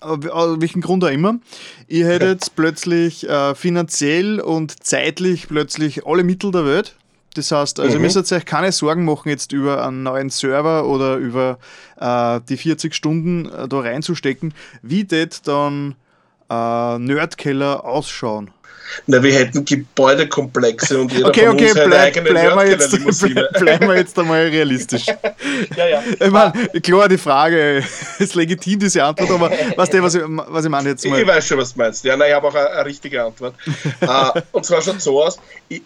aus welchem Grund auch immer, ihr hättet plötzlich äh, finanziell und zeitlich plötzlich alle Mittel der Welt. Das heißt, also mhm. ihr müsst euch keine Sorgen machen jetzt über einen neuen Server oder über äh, die 40 Stunden äh, da reinzustecken. Wie det dann äh, Nerdkeller ausschauen? Na, wir hätten Gebäudekomplexe und jeder okay, von okay, uns bleib, eigene bleiben wir, jetzt, bleiben wir jetzt einmal realistisch. ja, ja. Ich meine, klar, die Frage ist legitim, diese Antwort, aber weißt du, was ich, was ich meine jetzt mal? Ich weiß schon, was du meinst. Ja, nein, ich habe auch eine, eine, richtige Antwort. uh, und zwar schaut so aus, ich,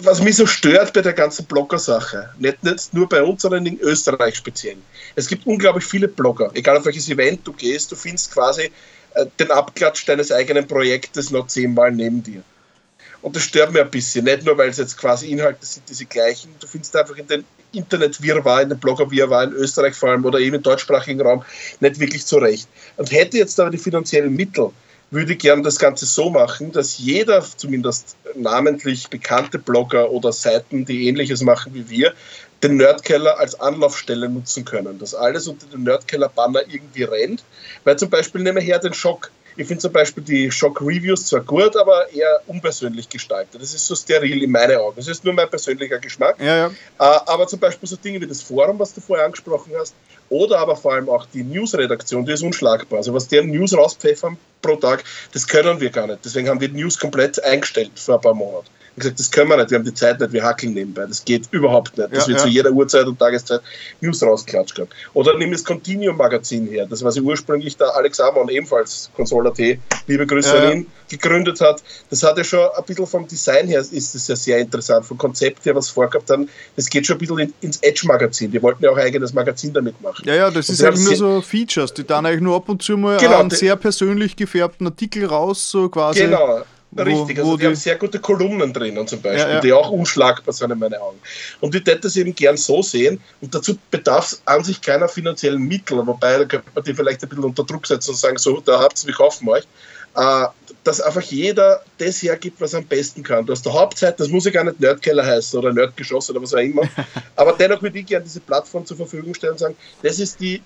was mich so stört bei der ganzen Blogger-Sache, nicht, nicht nur bei uns, sondern in Österreich speziell. Es gibt unglaublich viele Blogger, egal auf welches Event du gehst, du findest quasi den Abklatsch deines eigenen Projektes noch zehnmal neben dir. Und das stört mir ein bisschen. Nicht nur, weil es jetzt quasi Inhalte sind, diese gleichen. Du findest einfach in den Internet-Wirrwarr, in den Blogger-Wirrwarr, in Österreich vor allem oder eben im deutschsprachigen Raum nicht wirklich zurecht. Und hätte jetzt aber die finanziellen Mittel, würde gern das Ganze so machen, dass jeder, zumindest namentlich bekannte Blogger oder Seiten, die ähnliches machen wie wir, den Nerdkeller als Anlaufstelle nutzen können. Dass alles unter dem Nerdkeller-Banner irgendwie rennt. Weil zum Beispiel nehmen wir her den Schock. Ich finde zum Beispiel die Shock-Reviews zwar gut, aber eher unpersönlich gestaltet. Das ist so steril in meinen Augen. Das ist nur mein persönlicher Geschmack. Ja, ja. Äh, aber zum Beispiel so Dinge wie das Forum, was du vorher angesprochen hast, oder aber vor allem auch die News-Redaktion, die ist unschlagbar. Also was deren News rauspfeffern pro Tag, das können wir gar nicht. Deswegen haben wir die News komplett eingestellt vor ein paar Monaten gesagt, das können wir nicht, wir haben die Zeit nicht, wir hackeln nebenbei. Das geht überhaupt nicht. Das ja, wird ja. zu jeder Uhrzeit und Tageszeit News rausklatscht werden. Oder nimm das Continuum-Magazin her, das was ursprünglich der Alex Amon ebenfalls Console.at, liebe Grüße ja, an ihn, gegründet hat. Das hat ja schon ein bisschen vom Design her, ist das ja sehr interessant, vom Konzept her, was vorgehabt haben. Das geht schon ein bisschen ins Edge-Magazin. Die wollten ja auch ein eigenes Magazin damit machen. Ja, ja, das und ist eigentlich nur so Features, die dann eigentlich nur ab und zu mal genau, einen sehr persönlich gefärbten Artikel raus, so quasi. Genau Richtig, also die, die, haben sehr gute Kolumnen drinnen zum Beispiel, ja, ja. die auch unschlagbar sind in meinen Augen. Und ich hätte das eben gern so sehen und dazu bedarf es an sich keiner finanziellen Mittel, wobei da könnte man die vielleicht ein bisschen unter Druck setzen und sagen, so, da habt ihr, wir kaufen euch. Äh, dass einfach jeder das hergibt, was er am besten kann. Du hast der Hauptzeit, das muss ja gar nicht Nerdkeller heißen oder Nerdgeschoss oder was auch immer, aber dennoch würde ich gerne diese Plattform zur Verfügung stellen und sagen, das ist die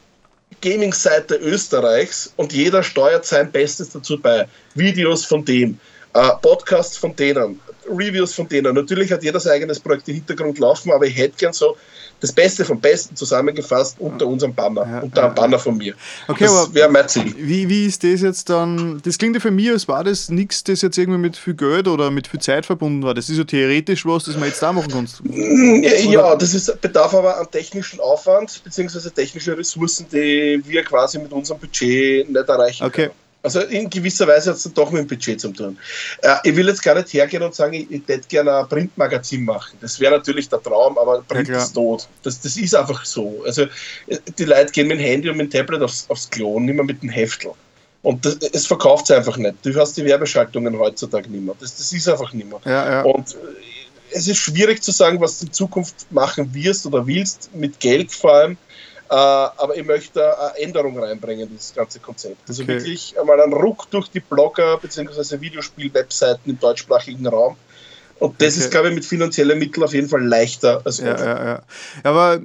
Gaming-Seite Österreichs und jeder steuert sein Bestes dazu bei. Videos von dem, Podcasts von denen, Reviews von denen. Natürlich hat jeder sein eigenes Projekt im Hintergrund laufen, aber ich hätte gern so das Beste vom Besten zusammengefasst unter unserem Banner, ja, unter einem Banner von mir. Okay, das wäre mein Ziel. Wie, wie ist das jetzt dann? Das klingt ja für mich, als war das nichts, das jetzt irgendwie mit viel Geld oder mit viel Zeit verbunden war. Das ist ja theoretisch was, das man jetzt da machen kannst. Mm, ja, ja, das ist, bedarf aber an technischen Aufwand bzw. technische Ressourcen, die wir quasi mit unserem Budget nicht erreichen okay. können. Also in gewisser Weise hat es dann doch mit dem Budget zu tun. Äh, ich will jetzt gar nicht hergehen und sagen, ich, ich hätte gerne ein Printmagazin machen. Das wäre natürlich der Traum, aber Print ja, ist tot. Das, das ist einfach so. Also die Leute gehen mit dem Handy und mit dem Tablet aufs, aufs Klo und nicht mehr mit dem Heftel. Und das, es verkauft sich einfach nicht. Du hast die Werbeschaltungen heutzutage nicht mehr. Das, das ist einfach nicht mehr. Ja, ja. Und äh, es ist schwierig zu sagen, was du in Zukunft machen wirst oder willst, mit Geld vor allem. Äh, aber ich möchte eine Änderung reinbringen in das ganze Konzept. Also okay. wirklich einmal einen Ruck durch die Blogger bzw. Videospiel-Webseiten im deutschsprachigen Raum. Und das okay. ist, glaube ich, mit finanziellen Mitteln auf jeden Fall leichter als ja, ja, ja. Aber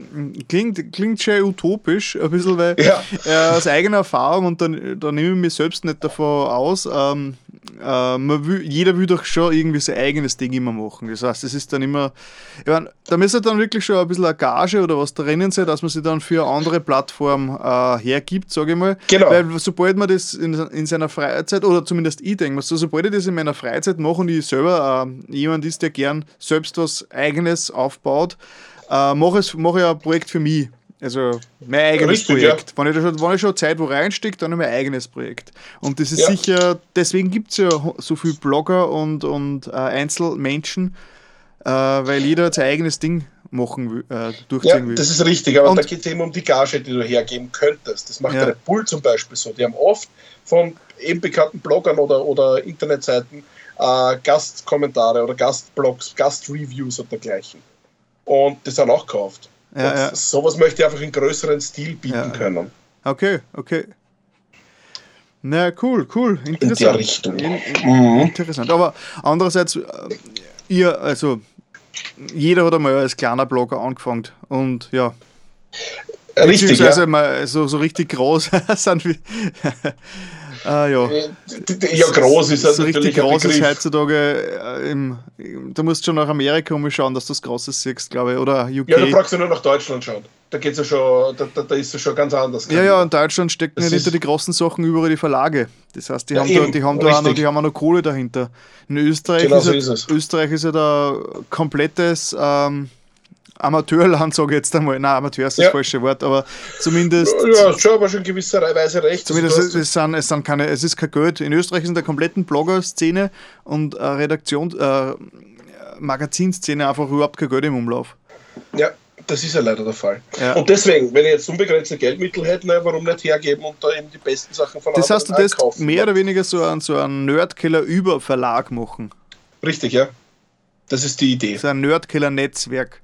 klingt, klingt schon utopisch, ein bisschen, weil ja. äh, aus eigener Erfahrung, und da, da nehme ich mich selbst nicht davon aus, ähm, äh, will, jeder will doch schon irgendwie sein eigenes Ding immer machen. Das heißt, es ist dann immer, ich mein, da müsste dann wirklich schon ein bisschen eine Gage oder was drinnen sein, dass man sich dann für eine andere Plattform äh, hergibt, sage ich mal. Genau. Weil sobald man das in, in seiner Freizeit, oder zumindest ich denke, so, sobald ich das in meiner Freizeit mache und ich selber äh, jemand ist, der gern selbst was Eigenes aufbaut, äh, mache ich mach ein Projekt für mich. Also mein eigenes Richtig, Projekt. Ja. Wenn, ich schon, wenn ich schon Zeit wo reinstecke, dann mein eigenes Projekt. Und das ist ja. sicher, deswegen gibt es ja so viele Blogger und, und äh, Einzelmenschen, äh, weil jeder sein eigenes Ding machen äh, durchziehen ja, will. Das ist richtig, aber und, da geht es eben um die Gage, die du hergeben könntest. Das macht ja. Red Bull zum Beispiel so. Die haben oft von eben bekannten Bloggern oder, oder Internetseiten äh, Gastkommentare oder Gastblogs, Gastreviews und dergleichen. Und das sind auch gekauft. Ja, ja. Sowas möchte ich einfach in größeren Stil bieten ja. können. Okay, okay. Na, cool, cool. Interessant. In der Richtung. In, in, mhm. Interessant. Aber andererseits, äh, ihr, also, jeder hat einmal als kleiner Blogger angefangen und ja. Richtig. Also ja. so, so richtig groß sind wir. Ah, ja. Äh, ja, groß ist das so richtig groß ist heutzutage. Äh, im, du musst schon nach Amerika umschauen, dass du das Großes siehst, glaube ich. Oder UK. Ja, da brauchst du nur nach Deutschland schauen. Da geht's ja schon, da, da, da ist es schon ganz anders. Ja, ja, in Deutschland stecken ja hinter die großen Sachen überall die Verlage. Das heißt, die ja, haben, eben, da, die, haben da auch noch, die haben auch noch Kohle dahinter. In Österreich, genau ist, so ist es. Österreich ist ja da komplettes. Ähm, Amateurland, sage ich jetzt einmal. Nein, Amateur ist das ja. falsche Wort, aber zumindest. Ja, schon, aber schon gewisser Weise recht. Zumindest also, es, sind, es, sind keine, es ist kein Geld. In Österreich ist in der kompletten Blogger-Szene und äh, Redaktion, äh, Magazinszene einfach überhaupt kein Geld im Umlauf. Ja, das ist ja leider der Fall. Ja. Und deswegen, wenn ich jetzt unbegrenzte Geldmittel hätte, ne, warum nicht hergeben und da eben die besten Sachen von Das heißt, du das mehr oder weniger so einen, so einen Nerdkiller über Verlag machen. Richtig, ja. Das ist die Idee. So ein Nerdkiller-Netzwerk.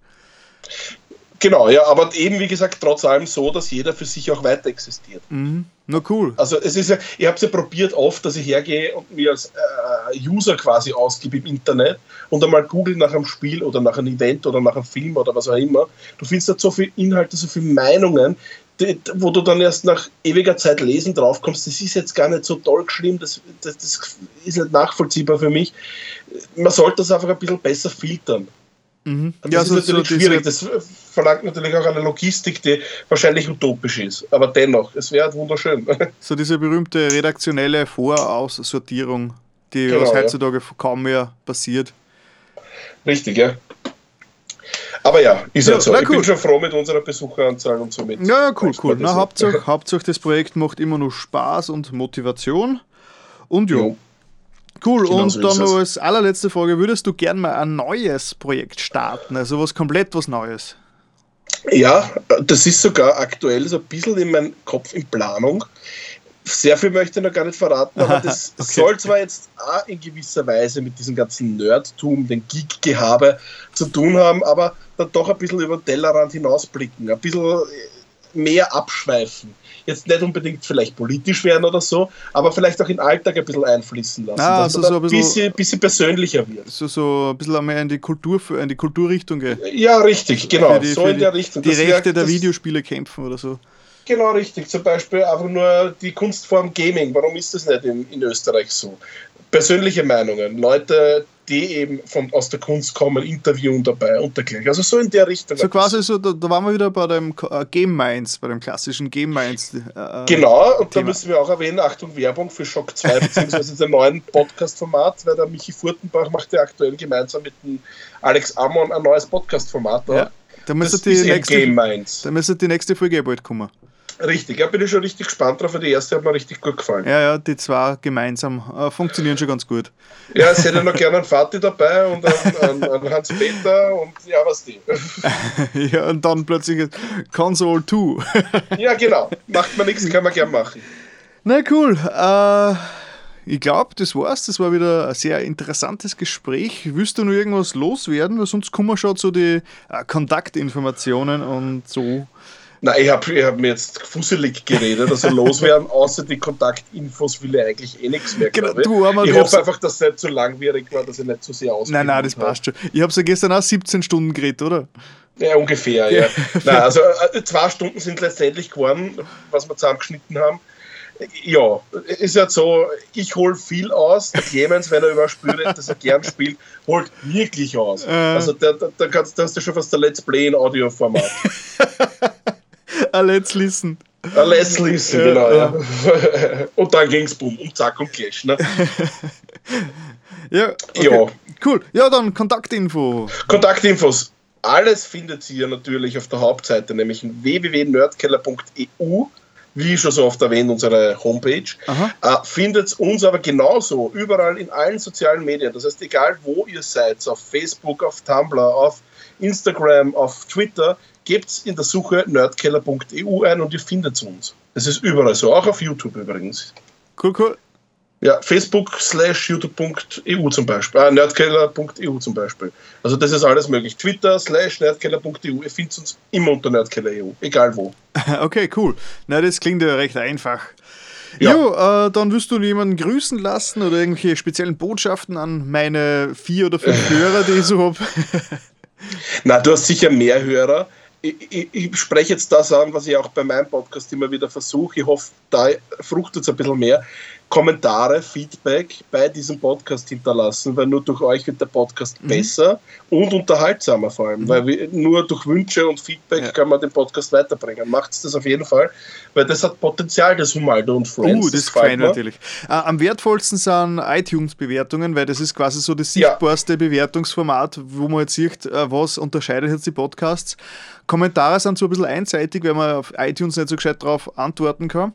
Genau, ja, aber eben wie gesagt, trotz allem so, dass jeder für sich auch weiter existiert. Mhm. Na cool. Also es ist ja, ich habe es ja probiert oft, dass ich hergehe und mir als äh, User quasi ausgebe im Internet und einmal google nach einem Spiel oder nach einem Event oder nach einem Film oder was auch immer. Du findest da so viele Inhalte, so viele Meinungen, die, wo du dann erst nach ewiger Zeit lesen draufkommst, das ist jetzt gar nicht so toll geschrieben, das, das, das ist nicht nachvollziehbar für mich. Man sollte das einfach ein bisschen besser filtern. Mhm. Das ja, ist so, natürlich so schwierig. Das verlangt natürlich auch eine Logistik, die wahrscheinlich utopisch ist. Aber dennoch, es wäre wunderschön. So diese berühmte redaktionelle Voraussortierung, die genau, heutzutage ja. kaum mehr passiert. Richtig, ja. Aber ja, ist ja, halt so. Na, ich cool. bin schon froh mit unserer Besucheranzahl und somit. Ja, ja cool, cool. Na, Hauptsache, Hauptsache, das Projekt macht immer noch Spaß und Motivation. Und ja, jo. Cool, genau und dann noch als allerletzte Frage, würdest du gern mal ein neues Projekt starten, also was komplett was Neues? Ja, das ist sogar aktuell so ein bisschen in meinem Kopf in Planung. Sehr viel möchte ich noch gar nicht verraten, aber das okay. soll zwar jetzt auch in gewisser Weise mit diesem ganzen Nerdtum, den Geek-Gehabe zu tun haben, aber dann doch ein bisschen über den Tellerrand hinausblicken, ein bisschen mehr abschweifen jetzt nicht unbedingt vielleicht politisch werden oder so, aber vielleicht auch in den Alltag ein bisschen einfließen lassen, ah, dass also so ein bisschen, bisschen, bisschen, persönlicher wird. So, so ein bisschen mehr in die Kultur, in die Kulturrichtung geht. Ja, richtig, genau, die, so in der Richtung. Die Rechte wär, der Videospiele kämpfen oder so. Genau, richtig. Zum Beispiel einfach nur die Kunstform Gaming. Warum ist das nicht in, in Österreich so? Persönliche Meinungen, Leute, die eben von, aus der Kunst kommen, interviewen dabei und dergleichen. Also so in der Richtung. So quasi so, da, da waren wir wieder bei dem äh, Game Minds, bei dem klassischen Game Minds. Äh, genau, und Thema. da müssen wir auch erwähnen, Achtung, Werbung für Shock 2, beziehungsweise den neuen Podcast-Format, weil der Michi Furtenbach macht ja aktuell gemeinsam mit dem Alex Amon ein neues Podcast-Format. Ja. Da müsste die, nächste, da müsste die nächste Folge bald kommen. Richtig, ja, bin ich schon richtig gespannt drauf, weil die erste hat mir richtig gut gefallen. Ja, ja, die zwei gemeinsam äh, funktionieren schon ganz gut. Ja, es hätte noch gerne einen Vati dabei und einen, einen, Hans-Peter und ja, was die. ja, und dann plötzlich Console 2. ja, genau. Macht man nichts, kann man gern machen. Na cool. Äh, ich glaube, das war's. Das war wieder ein sehr interessantes Gespräch. Willst du noch irgendwas loswerden? Weil sonst kommen wir schon zu den äh, Kontaktinformationen und so Nein, ich habe hab mir jetzt fusselig geredet, also loswerden, außer die Kontaktinfos will ich eigentlich eh nichts mehr. Genau, du, ich ich hoffe einfach, dass es nicht zu langwierig war, dass ich nicht zu sehr ausgehe. Nein, nein, das passt schon. Ich habe ja gestern auch 17 Stunden geredet, oder? Ja, ungefähr, ja. nein, also äh, zwei Stunden sind letztendlich geworden, was wir zusammengeschnitten haben. Ja, ist ja so, ich hole viel aus. Der Clemens, wenn er über Spiele, das er gern spielt, holt wirklich aus. Äh. Also da, da, da, kannst, da hast du schon fast der Let's Play in Audioformat. Let's Listen. Let's Listen, ja, genau, ja. ja. Und dann ging's bumm, um Zack und Clash, ne? ja, okay. ja. Cool. Ja, dann Kontaktinfo. Kontaktinfos. Alles findet ihr natürlich auf der Hauptseite, nämlich www.nerdkeller.eu wie schon so oft erwähnt, unsere Homepage. Äh, findet uns aber genauso überall in allen sozialen Medien. Das heißt, egal wo ihr seid, auf Facebook, auf Tumblr, auf Instagram, auf Twitter, gebt in der Suche nerdkeller.eu ein und ihr findet uns. Das ist überall so, auch auf YouTube übrigens. Cool, cool. Ja, Facebook slash youtube.eu zum Beispiel, äh, nerdkeller.eu zum Beispiel. Also das ist alles möglich. Twitter slash nerdkeller.eu. Ihr findet uns immer unter nerdkeller.eu, egal wo. Okay, cool. Na, das klingt ja recht einfach. Ja. Jo, äh, dann wirst du jemanden grüßen lassen oder irgendwelche speziellen Botschaften an meine vier oder fünf Hörer, die ich so habe. Na, du hast sicher mehr Hörer. Ich, ich, spreche jetzt das an, was ich auch bei meinem Podcast immer wieder versuche. Ich hoffe, da fruchtet es ein bisschen mehr. Kommentare, Feedback bei diesem Podcast hinterlassen, weil nur durch euch wird der Podcast mhm. besser und unterhaltsamer vor allem, mhm. weil wir, nur durch Wünsche und Feedback ja. kann man den Podcast weiterbringen. Macht es das auf jeden Fall, weil das hat Potenzial, das Humaldo und Friends. Uh, das, das gefällt natürlich. Äh, am wertvollsten sind iTunes-Bewertungen, weil das ist quasi so das sichtbarste ja. Bewertungsformat, wo man jetzt sieht, äh, was unterscheidet jetzt die Podcasts. Kommentare sind so ein bisschen einseitig, weil man auf iTunes nicht so gescheit drauf antworten kann.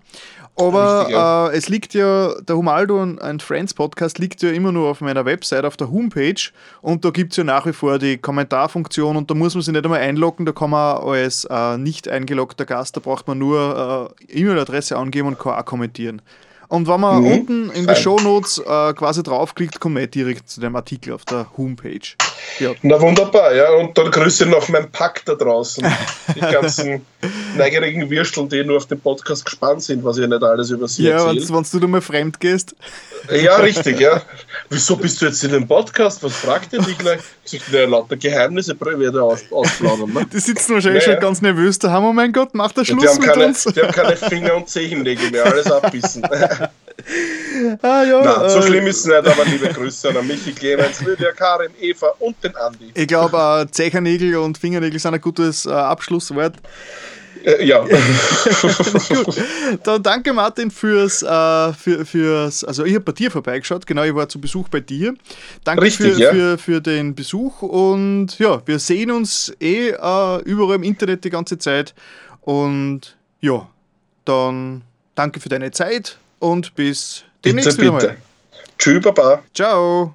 Aber Richtig, ja. äh, es liegt ja, der Humaldo und Friends Podcast liegt ja immer nur auf meiner Website, auf der Homepage und da gibt es ja nach wie vor die Kommentarfunktion und da muss man sich nicht einmal einloggen, da kann man als äh, nicht eingeloggter Gast, da braucht man nur äh, E-Mail-Adresse angeben und kann auch kommentieren. Und wenn man mhm. unten in die Shownotes äh, quasi draufklickt, kommt man direkt zu dem Artikel auf der Homepage. Ja. Na wunderbar, ja. Und dann grüße noch mein Pack da draußen. Die ganzen neugierigen Würstel, die nur auf den Podcast gespannt sind, was ich nicht alles über sie Ja, wenn du mal fremd gehst. Ja, richtig, ja. Wieso bist du jetzt in dem Podcast? Was fragt ihr dich gleich? Ich sage, lauter Geheimnisse werde aus, ausplaudern. Ne? Die sitzen wahrscheinlich naja. schon ganz nervös daheim. Oh mein Gott, macht der Schluss ja, mit keine, uns. Die haben keine Finger- und Zehennägel mehr, alles abbissen. ah, ja, Nein, so äh, schlimm ist es nicht, aber liebe Grüße an Michi, Clemens, Lydia, Karin, Eva und den Andi. Ich glaube, äh, Zechernägel und Fingernägel sind ein gutes äh, Abschlusswort. Äh, ja. Gut. Dann danke Martin fürs, äh, für, fürs also ich habe bei dir vorbeigeschaut, genau, ich war zu Besuch bei dir. Danke Richtig, für, ja. für, für den Besuch und ja, wir sehen uns eh äh, überall im Internet die ganze Zeit und ja, dann danke für deine Zeit und bis demnächst bitte, wieder mal. Tschüss, Baba. Ciao.